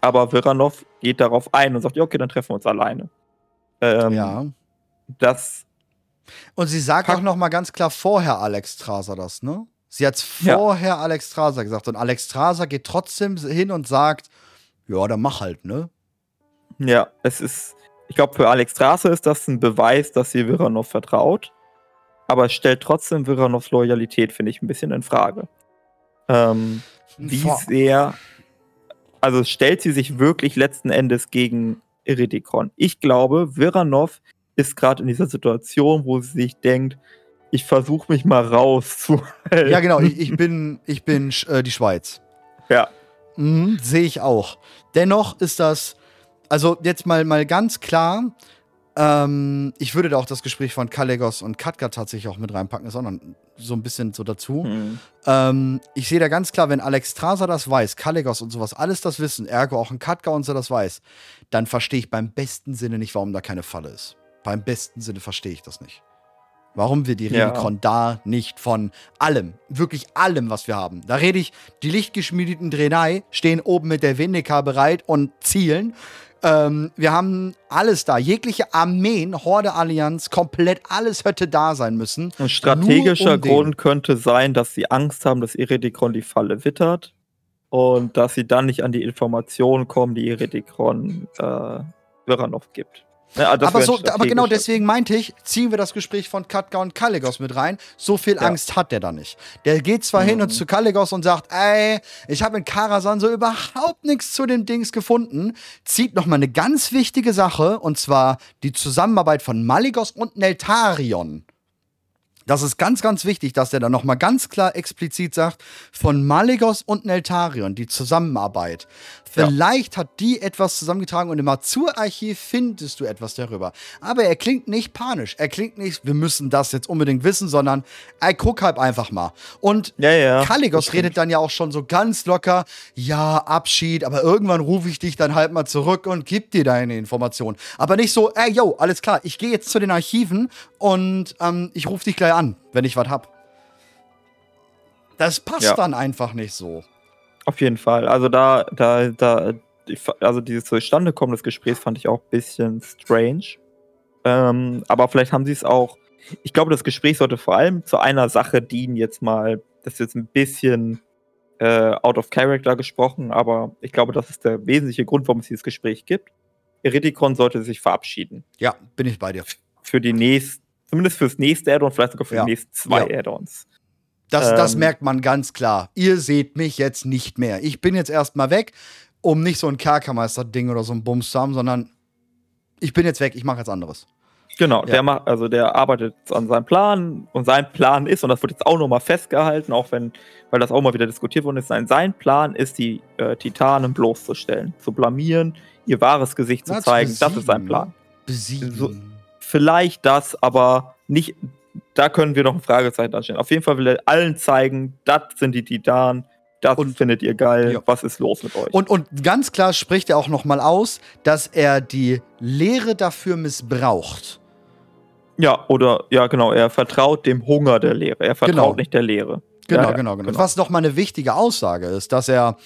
Aber Viranov geht darauf ein und sagt, ja, okay, dann treffen wir uns alleine. Ähm, ja. Das, Und sie sagt auch noch mal ganz klar vorher Alex Traser das, ne? Sie hat Ja. vorher Alex Traser gesagt und Alex Traser geht trotzdem hin und sagt, ja, dann mach halt, ne? ja, es ist, ich glaube, für Alex Straße ist das ein Beweis, dass sie Viranov vertraut. Aber es stellt trotzdem Viranovs Loyalität, finde ich, ein bisschen in Frage. Ähm, wie Vor- sehr, also stellt sie sich wirklich letzten Endes gegen Iridikon? Ich glaube, Viranov ist gerade in dieser Situation, wo sie sich denkt, ich versuche mich mal rauszuhalten. Ja, genau, ich, ich bin, ich bin äh, die Schweiz. Ja. Mhm, Sehe ich auch. Dennoch ist das, also jetzt mal, mal ganz klar, ähm, ich würde da auch das Gespräch von Kalegos und Katka tatsächlich auch mit reinpacken, ist auch noch so ein bisschen so dazu. Hm. Ähm, ich sehe da ganz klar, wenn Alex Traser das weiß, Kalegos und sowas, alles das wissen, ergo auch ein Katka und so das weiß, dann verstehe ich beim besten Sinne nicht, warum da keine Falle ist. Beim besten Sinne verstehe ich das nicht. Warum wir die Ja. Da nicht von allem, wirklich allem, was wir haben. Da rede ich, die lichtgeschmiedeten Drenai stehen oben mit der Vindika bereit und zielen. Ähm, wir haben alles da, jegliche Armeen, Horde Allianz, komplett alles hätte da sein müssen. Ein strategischer um. Grund könnte sein, dass sie Angst haben, dass Iridikon die Falle wittert und dass sie dann nicht an die Informationen kommen, die Iridikon äh, Viranov gibt. Ja, das aber, wäre ein so, aber genau deswegen meinte ich, ziehen wir das Gespräch von Katka und Kalegos mit rein. So viel Ja. Angst hat der da nicht. Der geht zwar hin Mhm. und zu Kalegos und sagt, ey, ich habe in Karasan so überhaupt nichts zu den Dings gefunden, zieht noch mal eine ganz wichtige Sache, und zwar die Zusammenarbeit von Maligos und Neltarion. Das ist ganz, ganz wichtig, dass er dann nochmal ganz klar explizit sagt, von Malegos und Neltarion, die Zusammenarbeit. Vielleicht ja. hat die etwas zusammengetragen und im Azur-Archiv findest du etwas darüber. Aber er klingt nicht panisch. Er klingt nicht, wir müssen das jetzt unbedingt wissen, sondern er guck halt einfach mal. Und ja, ja, Kaligos redet dann ja auch schon so ganz locker, ja, Abschied, aber irgendwann rufe ich dich dann halt mal zurück und gib dir deine Informationen. Aber nicht so, ey, yo, alles klar, ich gehe jetzt zu den Archiven und ähm, ich rufe dich gleich an, wenn ich was hab. Das passt ja. dann einfach nicht so. Auf jeden Fall. Also da, da, da, also dieses Zustandekommen des Gesprächs fand ich auch ein bisschen strange. Ähm, aber vielleicht haben sie es auch. Ich glaube, das Gespräch sollte vor allem zu einer Sache dienen, jetzt mal, das ist jetzt ein bisschen äh, out of character gesprochen, aber ich glaube, das ist der wesentliche Grund, warum es dieses Gespräch gibt. Eridikon sollte sich verabschieden. Ja, bin ich bei dir. Für die nächsten Zumindest fürs nächste Add-on, vielleicht sogar für ja. die nächsten zwei ja. Add-ons. Das, ähm, das merkt man ganz klar. Ihr seht mich jetzt nicht mehr. Ich bin jetzt erstmal weg, um nicht so ein Kerkermeister-Ding oder so ein Bums zu haben, sondern ich bin jetzt weg, ich mache jetzt anderes. Genau, ja. der macht, also der arbeitet an seinem Plan und sein Plan ist, und das wird jetzt auch nochmal festgehalten, auch wenn, weil das auch mal wieder diskutiert worden ist, sein, sein Plan ist, die äh, Titanen bloßzustellen, zu blamieren, ihr wahres Gesicht zu zeigen. Das ist sein Plan. Besiegen. So, vielleicht das, aber nicht. Da können wir noch ein Fragezeichen anstellen. Auf jeden Fall will er allen zeigen, das sind die Titanen, das und, findet ihr geil, ja. was ist los mit euch? Und, und ganz klar spricht er auch nochmal aus, dass er die Lehre dafür missbraucht. Ja, oder, ja, genau, er vertraut dem Hunger der Lehre. Er vertraut genau. nicht der Lehre. Genau, ja, genau, genau, genau. Was nochmal eine wichtige Aussage ist, dass er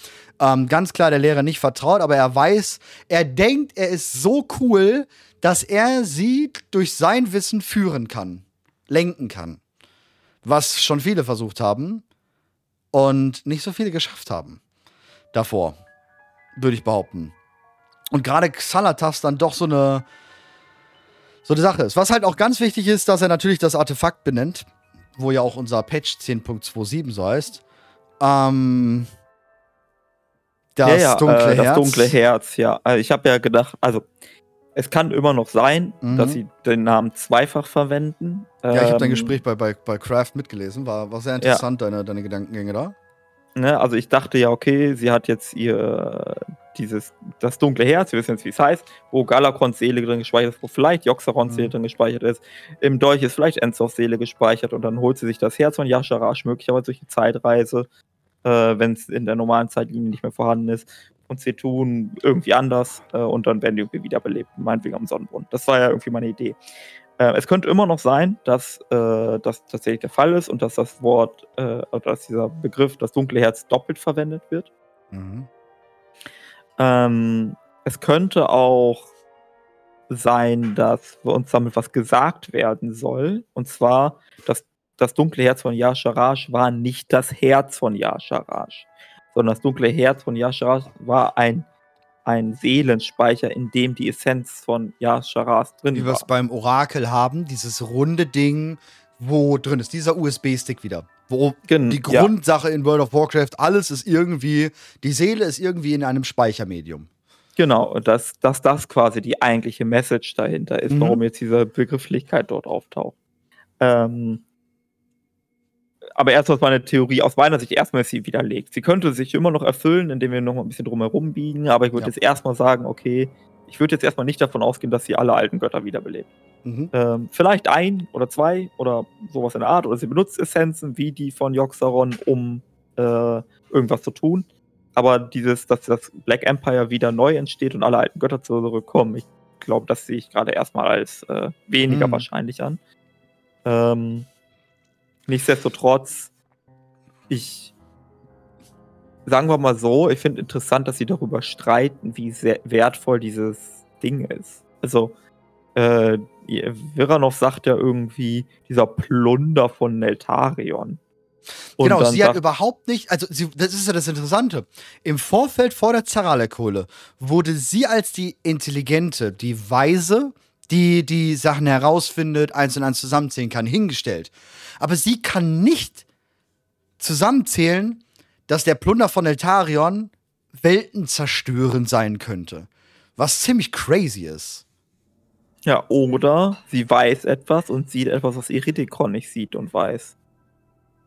ähm, ganz klar der Lehre nicht vertraut, aber er weiß, er denkt, er ist so cool, dass er sie durch sein Wissen führen kann, lenken kann. Was schon viele versucht haben und nicht so viele geschafft haben. Davor, würde ich behaupten. Und gerade Xalatas dann doch so eine, so eine Sache ist. Was halt auch ganz wichtig ist, dass er natürlich das Artefakt benennt, wo ja auch unser Patch 10.27 so heißt. Ähm, das ja, ja, dunkle äh, Herz. Das dunkle Herz, ja. Also ich habe ja gedacht, also es kann immer noch sein, mhm. dass sie den Namen zweifach verwenden. Ja, ich habe dein ähm, Gespräch bei, bei, bei Craft mitgelesen. War, war sehr interessant, ja. deine, deine Gedankengänge da. Ne, also ich dachte ja, okay, sie hat jetzt ihr dieses, das dunkle Herz, wir wissen jetzt, wie es heißt, wo Galakrons Seele drin gespeichert ist, wo vielleicht Joxarons mhm. Seele drin gespeichert ist. Im Dolch ist vielleicht Enzors Seele gespeichert und dann holt sie sich das Herz von Yasharash, möglicherweise durch die Zeitreise, äh, wenn es in der normalen Zeitlinie nicht mehr vorhanden ist und sie tun irgendwie anders äh, und dann werden die irgendwie wiederbelebt, meinetwegen am Sonnenbrunnen. Das war ja irgendwie meine Idee. Äh, es könnte immer noch sein, dass äh, das tatsächlich der Fall ist und dass das Wort, äh, dass dieser Begriff, das dunkle Herz, doppelt verwendet wird. Mhm. Ähm, es könnte auch sein, dass uns damit was gesagt werden soll. Und zwar, dass das dunkle Herz von Yasharash war nicht das Herz von Yasharash sondern das dunkle Herz von Yasharas war ein, ein Seelenspeicher, in dem die Essenz von Yasharas drin Wie war. Wie wir es beim Orakel haben, dieses runde Ding, wo drin ist, dieser USB-Stick wieder. Wo Gen die Grundsache ja. in World of Warcraft, alles ist irgendwie, die Seele ist irgendwie in einem Speichermedium. Genau, und dass, dass das quasi die eigentliche Message dahinter ist, mhm. warum jetzt diese Begrifflichkeit dort auftaucht. Ähm, aber erst was meine Theorie aus meiner Sicht erstmal sie widerlegt. Sie könnte sich immer noch erfüllen, indem wir noch ein bisschen drumherum biegen, aber ich würde ja. jetzt erstmal sagen, okay, ich würde jetzt erstmal nicht davon ausgehen, dass sie alle alten Götter wiederbelebt. Mhm. Ähm, vielleicht ein oder zwei oder sowas in der Art, oder sie benutzt Essenzen wie die von Joxaron, um äh, irgendwas zu tun. Aber dieses, dass das Black Empire wieder neu entsteht und alle alten Götter zurückkommen, ich glaube, das sehe ich gerade erstmal als äh, weniger mhm. wahrscheinlich an. Ähm, Nichtsdestotrotz, ich sagen wir mal so, ich finde interessant, dass sie darüber streiten, wie sehr wertvoll dieses Ding ist. Also, äh, Viranov sagt ja irgendwie, dieser Plunder von Neltarion. Und genau, sie hat überhaupt nicht, also sie, das ist ja das Interessante. Im Vorfeld vor der Zaralek-Kohle wurde sie als die Intelligente, die Weise, die die Sachen herausfindet, eins und eins zusammenzählen kann, hingestellt. Aber sie kann nicht zusammenzählen, dass der Plunder von Eltarion Welten zerstören sein könnte. Was ziemlich crazy ist. Ja, oder sie weiß etwas und sieht etwas, was Iridikon nicht sieht und weiß.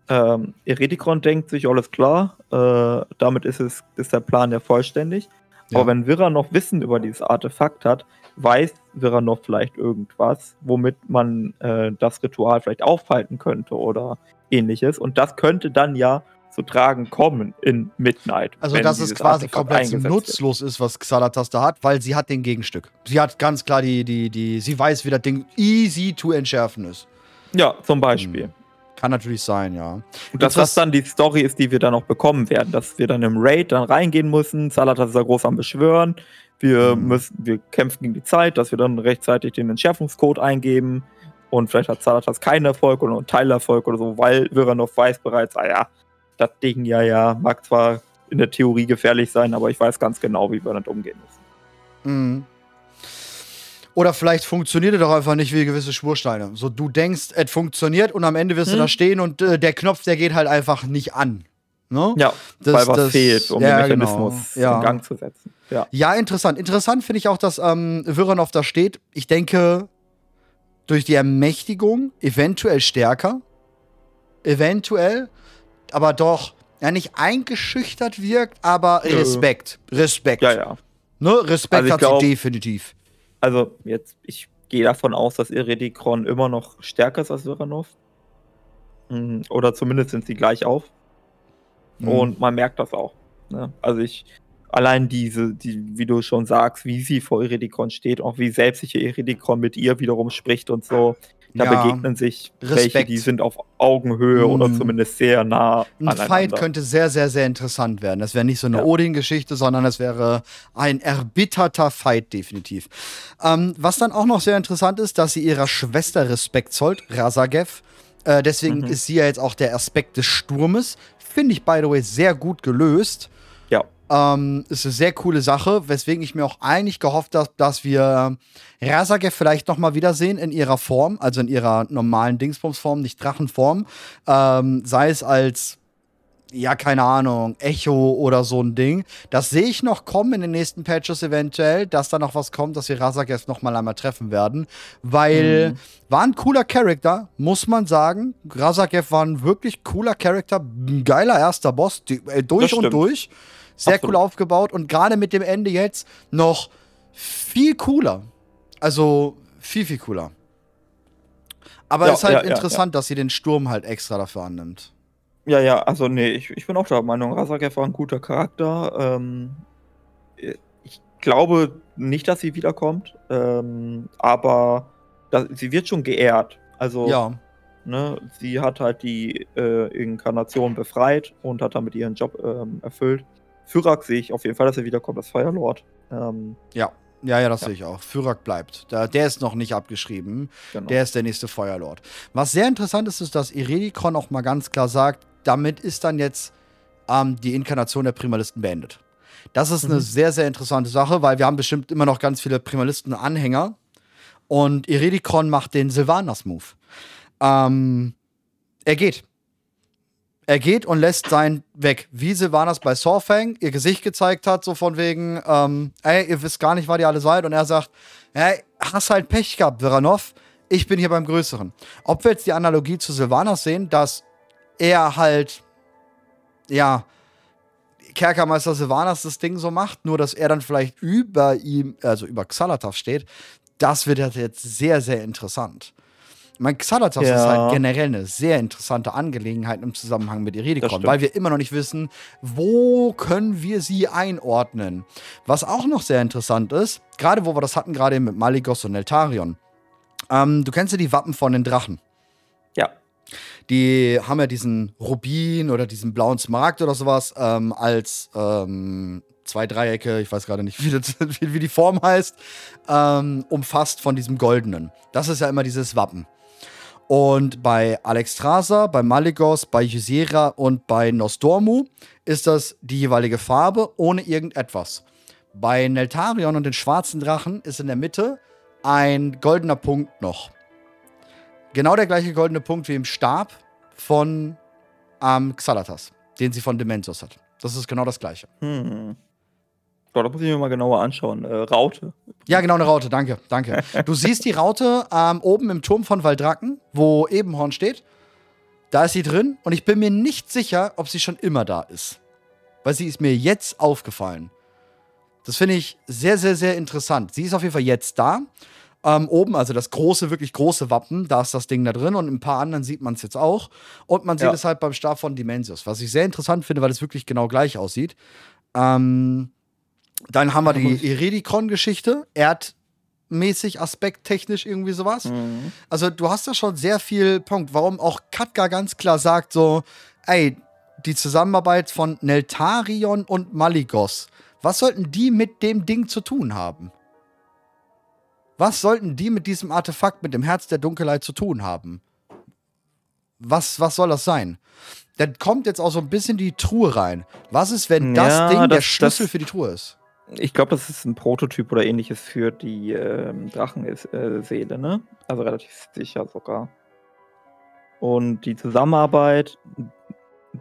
Ähm, Iridikon denkt sich, alles klar, äh, damit ist, es, ist der Plan ja vollständig. Ja. Aber wenn Virra noch Wissen über dieses Artefakt hat, weiß Virra noch vielleicht irgendwas, womit man äh, das Ritual vielleicht aufhalten könnte oder ähnliches. Und das könnte dann ja zu tragen kommen in Midnight. Also dass es quasi komplett nutzlos ist, was Xalatas da hat, weil sie hat den Gegenstück. Sie hat ganz klar die, die, die, sie weiß, wie das Ding easy to entschärfen ist. Ja, zum Beispiel. Hm. Kann natürlich sein, ja. Und dass das dann die Story ist, die wir dann noch bekommen werden, dass wir dann im Raid dann reingehen müssen, Salatas ist da groß am Beschwören, wir mhm. müssen, wir kämpfen gegen die Zeit, dass wir dann rechtzeitig den Entschärfungscode eingeben und vielleicht hat Salatas keinen Erfolg oder einen Teilerfolg oder so, weil Viranov weiß bereits, ah ja, das Ding ja, ja, mag zwar in der Theorie gefährlich sein, aber ich weiß ganz genau, wie wir damit umgehen müssen. Mhm. Oder vielleicht funktioniert es doch einfach nicht wie gewisse Spursteine. So, du denkst, es funktioniert und am Ende wirst hm. du da stehen und äh, der Knopf, der geht halt einfach nicht an. Ne? Ja, das, weil was das, fehlt, um ja, den Mechanismus genau. ja. in Gang zu setzen. Ja, ja interessant. Interessant finde ich auch, dass ähm, Viranov da steht. Ich denke, durch die Ermächtigung eventuell stärker. Eventuell aber doch ja nicht eingeschüchtert wirkt, aber Respekt. Respekt. Ja, ja. Ne? Respekt also hat glaub, sie definitiv. Also jetzt, ich gehe davon aus, dass Iridikron immer noch stärker ist als Viranov. Mhm, oder zumindest sind sie gleich auf. Mhm. Und man merkt das auch. Ne? Also ich, allein diese, die, wie du schon sagst, wie sie vor Iridikron steht, auch wie selbstsicher Iridikron mit ihr wiederum spricht und so, da ja, begegnen sich Respekt. welche, die sind auf Augenhöhe mm. oder zumindest sehr nah. Ein. Fight könnte sehr, sehr, sehr interessant werden. Das wäre nicht so eine ja. Odin-Geschichte, sondern es wäre ein erbitterter Fight, definitiv. Ähm, was dann auch noch sehr interessant ist, dass sie ihrer Schwester Respekt zollt, Razagev. Äh, deswegen mhm. ist sie ja jetzt auch der Aspekt des Sturmes. Finde ich, by the way, sehr gut gelöst. Ähm, ist eine sehr coole Sache, weswegen ich mir auch eigentlich gehofft habe, dass wir Razage vielleicht noch mal wiedersehen in ihrer Form, also in ihrer normalen Dingsbumsform, nicht Drachenform. Ähm, sei es als, ja, keine Ahnung, Echo oder so ein Ding. Das sehe ich noch kommen in den nächsten Patches eventuell, dass da noch was kommt, dass wir Razagev noch mal einmal treffen werden. Weil mhm. war ein cooler Charakter, muss man sagen. Razagev war ein wirklich cooler Charakter, ein geiler erster Boss, die, äh, durch und durch. Sehr Absolut. cool aufgebaut und gerade mit dem Ende jetzt noch viel cooler. Also viel, viel cooler. Aber es ja, ist halt ja, interessant, ja, dass sie den Sturm halt extra dafür annimmt. Ja, ja, also nee, ich, ich bin auch der Meinung, Razakev war ein guter Charakter. Ähm, ich glaube nicht, dass sie wiederkommt, ähm, aber das, sie wird schon geehrt. Also, ja. ne, sie hat halt die äh, Inkarnation befreit und hat damit ihren Job ähm, erfüllt. Fyrak sehe ich auf jeden Fall, dass er wiederkommt als Firelord. Ähm, ja. Ja, ja, das ja. sehe ich auch. Fyrak bleibt. Da, der ist noch nicht abgeschrieben. Genau. Der ist der nächste Feuerlord. Was sehr interessant ist, ist, dass Iredikon auch mal ganz klar sagt, damit ist dann jetzt ähm, die Inkarnation der Primalisten beendet. Das ist mhm. eine sehr, sehr interessante Sache, weil wir haben bestimmt immer noch ganz viele Primalisten-Anhänger. Und Iredikon macht den Sylvanas-Move. Ähm, er geht. Er geht und lässt sein weg. Wie Sylvanas bei Sawfang ihr Gesicht gezeigt hat, so von wegen, ähm, ey, ihr wisst gar nicht, was ihr alle seid. Und er sagt, ey, hast halt Pech gehabt, Viranov. Ich bin hier beim Größeren. Ob wir jetzt die Analogie zu Sylvanas sehen, dass er halt, ja, Kerkermeister Sylvanas das Ding so macht, nur dass er dann vielleicht über ihm, also über Xalatav steht, das wird jetzt sehr, sehr interessant. Mein Xalatas ja. ist halt generell eine sehr interessante Angelegenheit im Zusammenhang mit Iridikon, weil wir immer noch nicht wissen, wo können wir sie einordnen. Was auch noch sehr interessant ist, gerade wo wir das hatten, gerade mit Maligos und Eltarion. Ähm, du kennst ja die Wappen von den Drachen. Ja. Die haben ja diesen Rubin oder diesen blauen Smaragd oder sowas ähm, als ähm, zwei Dreiecke, ich weiß gerade nicht, [laughs] wie, das, wie, die Form heißt, ähm, umfasst von diesem goldenen. Das ist ja immer dieses Wappen. Und bei Alexstrasza, bei Maligos, bei Ysera und bei Nostormu ist das die jeweilige Farbe ohne irgendetwas. Bei Neltarion und den schwarzen Drachen ist in der Mitte ein goldener Punkt noch. Genau der gleiche goldene Punkt wie im Stab von ähm, Xalatas, den sie von Dementos hat. Das ist genau das gleiche. Hm. Boah, da muss ich mir mal genauer anschauen. Äh, Raute. Ja, genau, eine Raute, danke, danke. Du siehst die Raute ähm, oben im Turm von Waldracken, wo Ebenhorn steht. Da ist sie drin und ich bin mir nicht sicher, ob sie schon immer da ist. Weil sie ist mir jetzt aufgefallen. Das finde ich sehr, sehr, sehr interessant. Sie ist auf jeden Fall jetzt da. Ähm, oben, also das große, wirklich große Wappen, da ist das Ding da drin und in ein paar anderen sieht man es jetzt auch. Und man sieht Ja. es halt beim Stab von Dimensius, was ich sehr interessant finde, weil es wirklich genau gleich aussieht. Ähm, dann haben wir die Iridikron-Geschichte, erdmäßig, aspekttechnisch irgendwie sowas. Mhm. Also du hast da schon sehr viel Punkt, warum auch Katka ganz klar sagt so, ey, die Zusammenarbeit von Neltarion und Maligos, was sollten die mit dem Ding zu tun haben? Was sollten die mit diesem Artefakt, mit dem Herz der Dunkelheit zu tun haben? Was, was soll das sein? Dann kommt jetzt auch so ein bisschen die Truhe rein. Was ist, wenn das Ja, Ding der das- Schlüssel das- für die Truhe ist? Ich glaube, das ist ein Prototyp oder ähnliches für die ähm, Drachenseele, ne? Also relativ sicher sogar. Und die Zusammenarbeit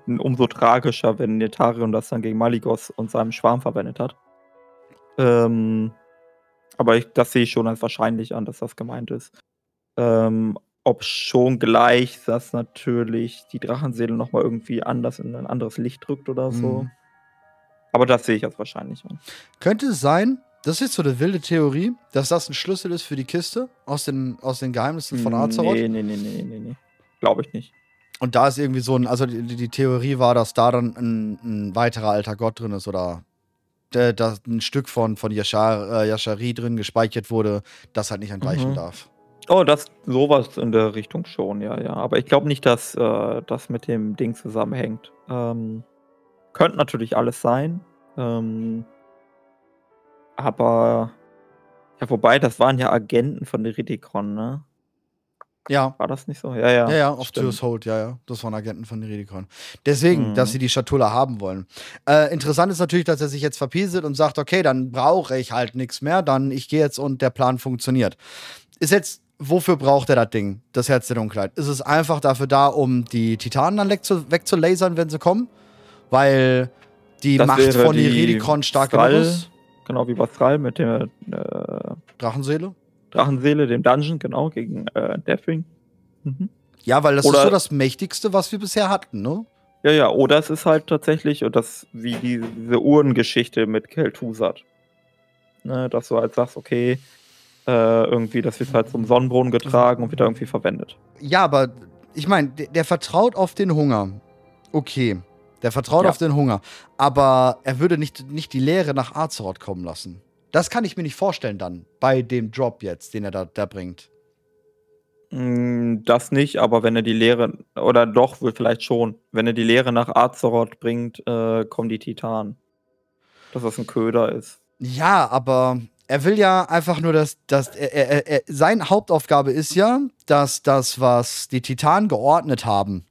umso tragischer, wenn Netarion das dann gegen Maligos und seinem Schwarm verwendet hat. Ähm, aber ich, das sehe ich schon als wahrscheinlich an, dass das gemeint ist. Ähm, ob schon gleich das natürlich die Drachenseele nochmal irgendwie anders in ein anderes Licht drückt oder so. Mhm. Aber das sehe ich als wahrscheinlich. Könnte es sein, das ist jetzt so eine wilde Theorie, dass das ein Schlüssel ist für die Kiste aus den, aus den Geheimnissen von Azeroth? Nee, nee, nee, nee, nee, nee. Glaube ich nicht. Und da ist irgendwie so ein, also die, die Theorie war, dass da dann ein, ein weiterer alter Gott drin ist oder der, da ein Stück von, von Yashar, äh, Yashari drin gespeichert wurde, das halt nicht entweichen Mhm. darf. Oh, das sowas in der Richtung schon, ja, ja. Aber ich glaube nicht, dass äh, das mit dem Ding zusammenhängt. Ähm, könnte natürlich alles sein. Ähm, aber ja, wobei, das waren ja Agenten von der Ridikron, ne? Ja. War das nicht so? Ja, ja. Ja, ja, auf. Tyrs Hold, ja, ja. Das waren Agenten von Iridikon. Deswegen, Mhm. dass sie die Schatulle haben wollen. Äh, interessant ist natürlich, dass er sich jetzt verpieselt und sagt, okay, dann brauche ich halt nichts mehr, dann ich gehe jetzt und der Plan funktioniert. Ist jetzt, wofür braucht er das Ding, das Herz der Dunkelheit? Ist es einfach dafür da, um die Titanen dann wegzu- wegzulasern, wenn sie kommen? Weil die Das Macht von Iridikon stark genug Thrall. ist? Genau wie Bastral mit der äh, Drachenseele? Drachenseele, dem Dungeon, genau, gegen äh, Deathwing. Mhm. Ja, weil das Oder- ist so das Mächtigste, was wir bisher hatten, ne? Ja, ja, oder es ist halt tatsächlich, und das wie die, diese Uhrengeschichte mit Kel'Thuzad. Ne, dass du halt sagst, okay, äh, irgendwie, das wird halt zum Sonnenbrunnen getragen und wird irgendwie verwendet. Ja, aber ich meine, der, der vertraut auf den Hunger. Okay. Der vertraut Ja. auf den Hunger. Aber er würde nicht, nicht die Lehre nach Azeroth kommen lassen. Das kann ich mir nicht vorstellen dann, bei dem Drop jetzt, den er da, da bringt. Mm, Das nicht, aber wenn er die Lehre, oder doch, wohl vielleicht schon, wenn er die Lehre nach Azeroth bringt, äh, kommen die Titanen. Dass das ein Köder ist. Ja, aber er will ja einfach nur, dass, dass er, er, er, seine Hauptaufgabe ist ja, dass das, was die Titanen geordnet haben,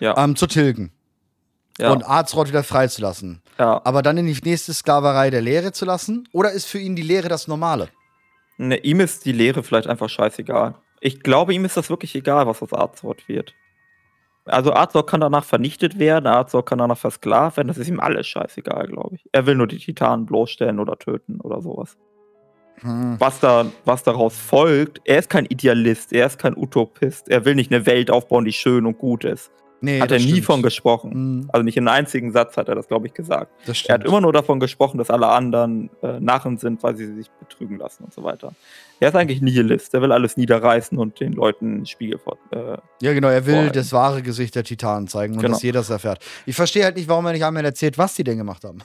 Ja. ähm, zu tilgen ja, und Azeroth wieder freizulassen. ja. Aber dann in die nächste Sklaverei der Lehre zu lassen? Oder ist für ihn die Lehre das Normale? Ne, ihm ist die Lehre vielleicht einfach scheißegal. Ich glaube, ihm ist das wirklich egal, was aus Azeroth wird. Also Azeroth kann danach vernichtet werden, Azeroth kann danach versklavt werden, das ist ihm alles scheißegal, glaube ich. Er will nur die Titanen bloßstellen oder töten oder sowas. Hm. Was, da, was daraus folgt, er ist kein Idealist, er ist kein Utopist, er will nicht eine Welt aufbauen, die schön und gut ist. Nee, hat er das nie stimmt. von gesprochen. Hm, Also nicht in einem einzigen Satz hat er das, glaube ich, gesagt. Das stimmt. Er hat immer nur davon gesprochen, dass alle anderen äh, Narren sind, weil sie sich betrügen lassen und so weiter. Er ist eigentlich Nihilist. Er will alles niederreißen und den Leuten Spiegel vor. Äh, ja, genau, er will Vor allem. das wahre Gesicht der Titanen zeigen und Genau. dass jeder es erfährt. Ich verstehe halt nicht, warum er nicht einmal erzählt, was die denn gemacht haben.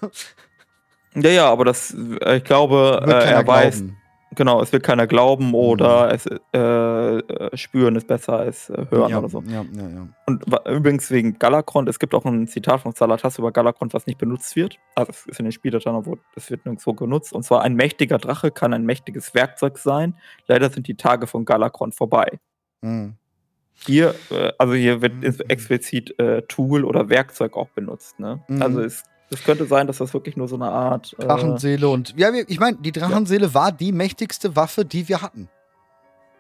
ja, ja, aber das, äh, ich glaube, äh, er weiß, glauben. Genau, es wird keiner glauben oder es äh, äh, spüren ist besser als äh, hören ja, oder so. Ja, ja, ja. Und übrigens wegen Galakrond, es gibt auch ein Zitat von Salatas über Galakrond, was nicht benutzt wird. Also es ist in den Spieldateien, aber es wird nirgendwo genutzt. Und zwar ein mächtiger Drache kann ein mächtiges Werkzeug sein. Leider sind die Tage von Galakrond vorbei. Hm. Hier, äh, also hier wird Mhm. explizit äh, Tool oder Werkzeug auch benutzt. Ne? Mhm. Also es, es könnte sein, dass das wirklich nur so eine Art. Äh, Drachenseele und. Ja, ich meine, die Drachenseele war die mächtigste Waffe, die wir hatten.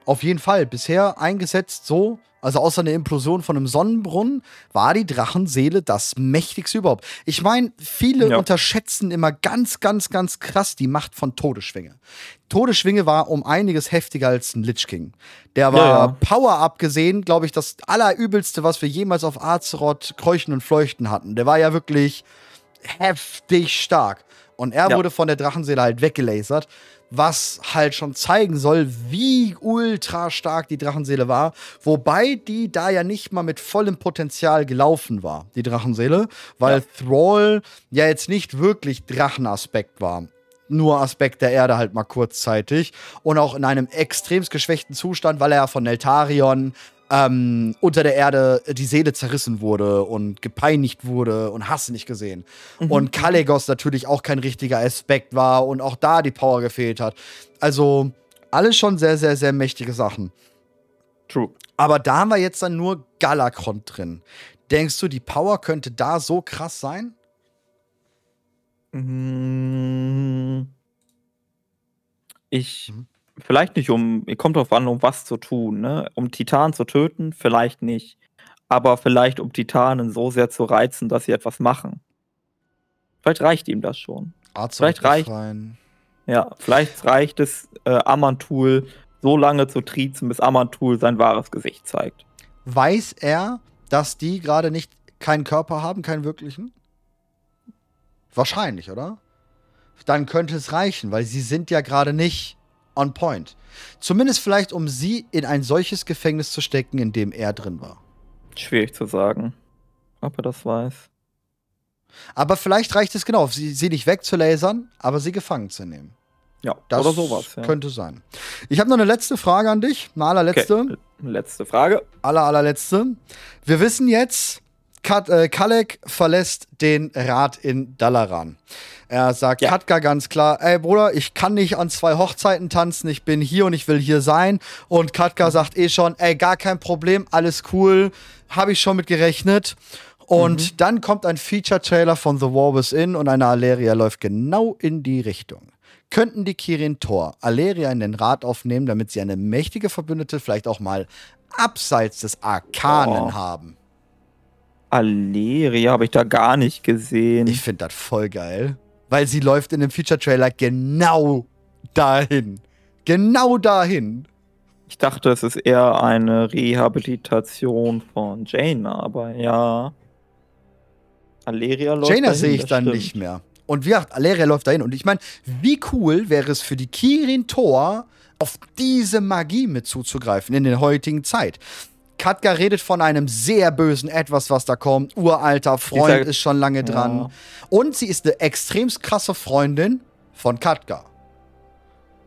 auf jeden Fall. Bisher eingesetzt so, also außer einer Implosion von einem Sonnenbrunnen, war die Drachenseele das mächtigste überhaupt. Ich meine, viele Ja. unterschätzen immer ganz, ganz, ganz krass die Macht von Todesschwinge. Todesschwinge war um einiges heftiger als ein Lich King. Der war Ja, ja. Power abgesehen, glaube ich, das allerübelste, was wir jemals auf Azeroth kreuchen und fleuchten hatten. Der war ja wirklich heftig stark. Und er Ja. wurde von der Drachenseele halt weggelasert, was halt schon zeigen soll, wie ultra stark die Drachenseele war. Wobei die da ja nicht mal mit vollem Potenzial gelaufen war, die Drachenseele, weil Thrall ja jetzt nicht wirklich Drachenaspekt war. Nur Aspekt der Erde halt mal kurzzeitig. Und auch in einem extremst geschwächten Zustand, weil er ja von Neltarion ähm, unter der Erde die Seele zerrissen wurde und gepeinigt wurde und hast nicht gesehen. Und Kalegos natürlich auch kein richtiger Aspekt war und auch da die Power gefehlt hat. Also alles schon sehr, sehr, sehr mächtige Sachen. True. Aber da haben wir jetzt dann nur Galakron drin. Denkst du, die Power könnte da so krass sein? Mm, Ich, Mhm. Vielleicht nicht um, kommt drauf an, um was zu tun, ne? Um Titanen zu töten, vielleicht nicht. Aber vielleicht um Titanen so sehr zu reizen, dass sie etwas machen. Vielleicht reicht ihm das schon. Vielleicht reicht- befreien. Ja, vielleicht reicht es, äh, Amantul so lange zu triezen, bis Amantul sein wahres Gesicht zeigt. Weiß er, dass die gerade nicht keinen Körper haben, keinen wirklichen? Wahrscheinlich, oder? Dann könnte es reichen, weil sie sind ja gerade nicht on point. Zumindest vielleicht, um sie in ein solches Gefängnis zu stecken, in dem er drin war. Schwierig zu sagen, ob er das weiß. Aber vielleicht reicht es genau, sie, sie nicht wegzulasern, aber sie gefangen zu nehmen. Ja, Das oder sowas. Ja. könnte sein. Ich habe noch eine letzte Frage an dich, eine allerletzte. Okay, letzte Frage. aller, allerletzte. Wir wissen jetzt, Kat, äh, Kalek verlässt den Rat in Dalaran. Er sagt Ja. Katka ganz klar, ey Bruder, ich kann nicht an zwei Hochzeiten tanzen, ich bin hier und ich will hier sein. Und Katka sagt eh schon, ey, gar kein Problem, alles cool, habe ich schon mit gerechnet. Und dann kommt ein Feature-Trailer von The War Within und eine Aleria läuft genau in die Richtung. Könnten die Kirin Tor Aleria in den Rat aufnehmen, damit sie eine mächtige Verbündete vielleicht auch mal abseits des Arkanen Oh. haben? Aleria habe ich da gar nicht gesehen. Ich finde das voll geil. Weil sie läuft in dem Feature-Trailer genau dahin. Genau dahin. Ich dachte, es ist eher eine Rehabilitation von Jaina, aber ja. Aleria läuft Jaina sehe ich dann stimmt. nicht mehr. Und wie gesagt, Aleria läuft dahin. Und ich meine, wie cool wäre es für die Kirin Tor, auf diese Magie mit zuzugreifen in der heutigen Zeit. Katka redet von einem sehr bösen Etwas, was da kommt. Uralter Freund Dieser- ist schon lange dran. Ja. Und sie ist eine extremst krasse Freundin von Katka.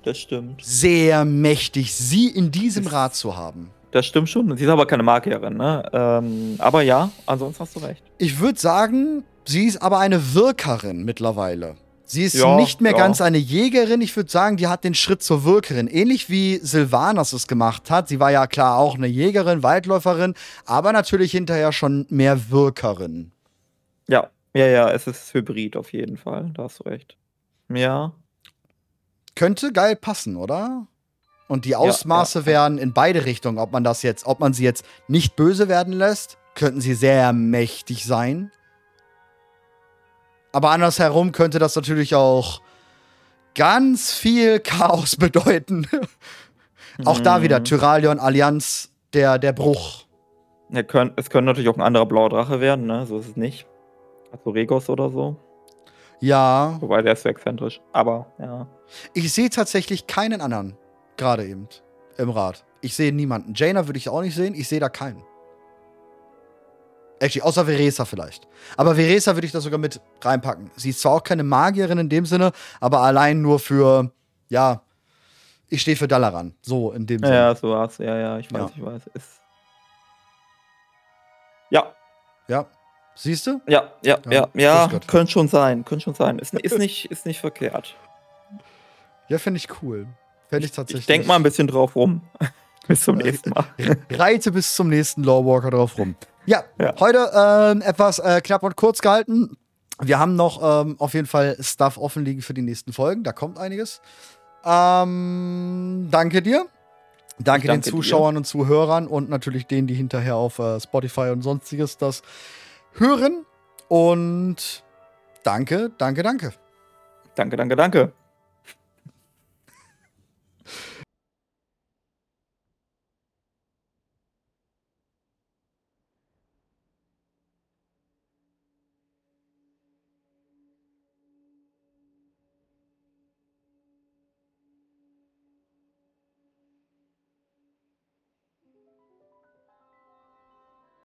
Das stimmt. Sehr mächtig, sie in diesem Das- Rat zu haben. Das stimmt schon. Sie ist aber keine Magierin, ne? Ähm, aber ja, ansonsten hast du recht. Ich würde sagen, sie ist aber eine Wirkerin mittlerweile. Sie ist Ja, nicht mehr ja. ganz eine Jägerin. Ich würde sagen, die hat den Schritt zur Wirkerin. Ähnlich wie Sylvanas es gemacht hat. Sie war ja klar auch eine Jägerin, Waldläuferin, aber natürlich hinterher schon mehr Wirkerin. Ja, ja, ja, es ist Hybrid auf jeden Fall. Da hast du recht. Ja. Könnte geil passen, oder? Und die Ausmaße ja. wären in beide Richtungen. Ob man das jetzt, ob man sie jetzt nicht böse werden lässt, könnten sie sehr mächtig sein. Aber andersherum könnte das natürlich auch ganz viel Chaos [laughs] bedeuten. auch da Mhm. wieder Tyralion, Allianz, der, der Bruch. Ja, können, es könnte natürlich auch ein anderer blauer Drache werden, ne? So ist es nicht. Also Regos oder so. Ja, Wobei der ist so exzentrisch. Aber ja. ich sehe tatsächlich keinen anderen. Gerade eben. Im Rat. Ich sehe niemanden. Jaina würde ich auch nicht sehen. Ich sehe da keinen. Actually, außer Veresa vielleicht. Aber Veresa würde ich da sogar mit reinpacken. Sie ist zwar auch keine Magierin in dem Sinne, aber allein nur für, ja, ich stehe für Dalaran. So in dem Ja, Sinne. ja, so hast Ja, ja, ich weiß, Ja. ich weiß. Ist. Ja, Ja. Siehst du? ja, ja, Ja, ja, ja, könnte schon sein, könnte schon sein. Ist, ist, nicht, ist nicht verkehrt. Ja, finde ich cool. Fände ich tatsächlich. Ich denk mal ein bisschen drauf rum. Bis zum nächsten Mal. Reite bis zum nächsten Lawwalker drauf rum. Ja, Ja. heute ähm, etwas äh, knapp und kurz gehalten. Wir haben noch ähm, auf jeden Fall Stuff offen liegen für die nächsten Folgen. Da kommt einiges. Ähm, danke dir. Danke, danke den Zuschauern dir. und Zuhörern und natürlich denen, die hinterher auf äh, Spotify und sonstiges das hören. Und danke, danke, danke. Danke, danke, danke.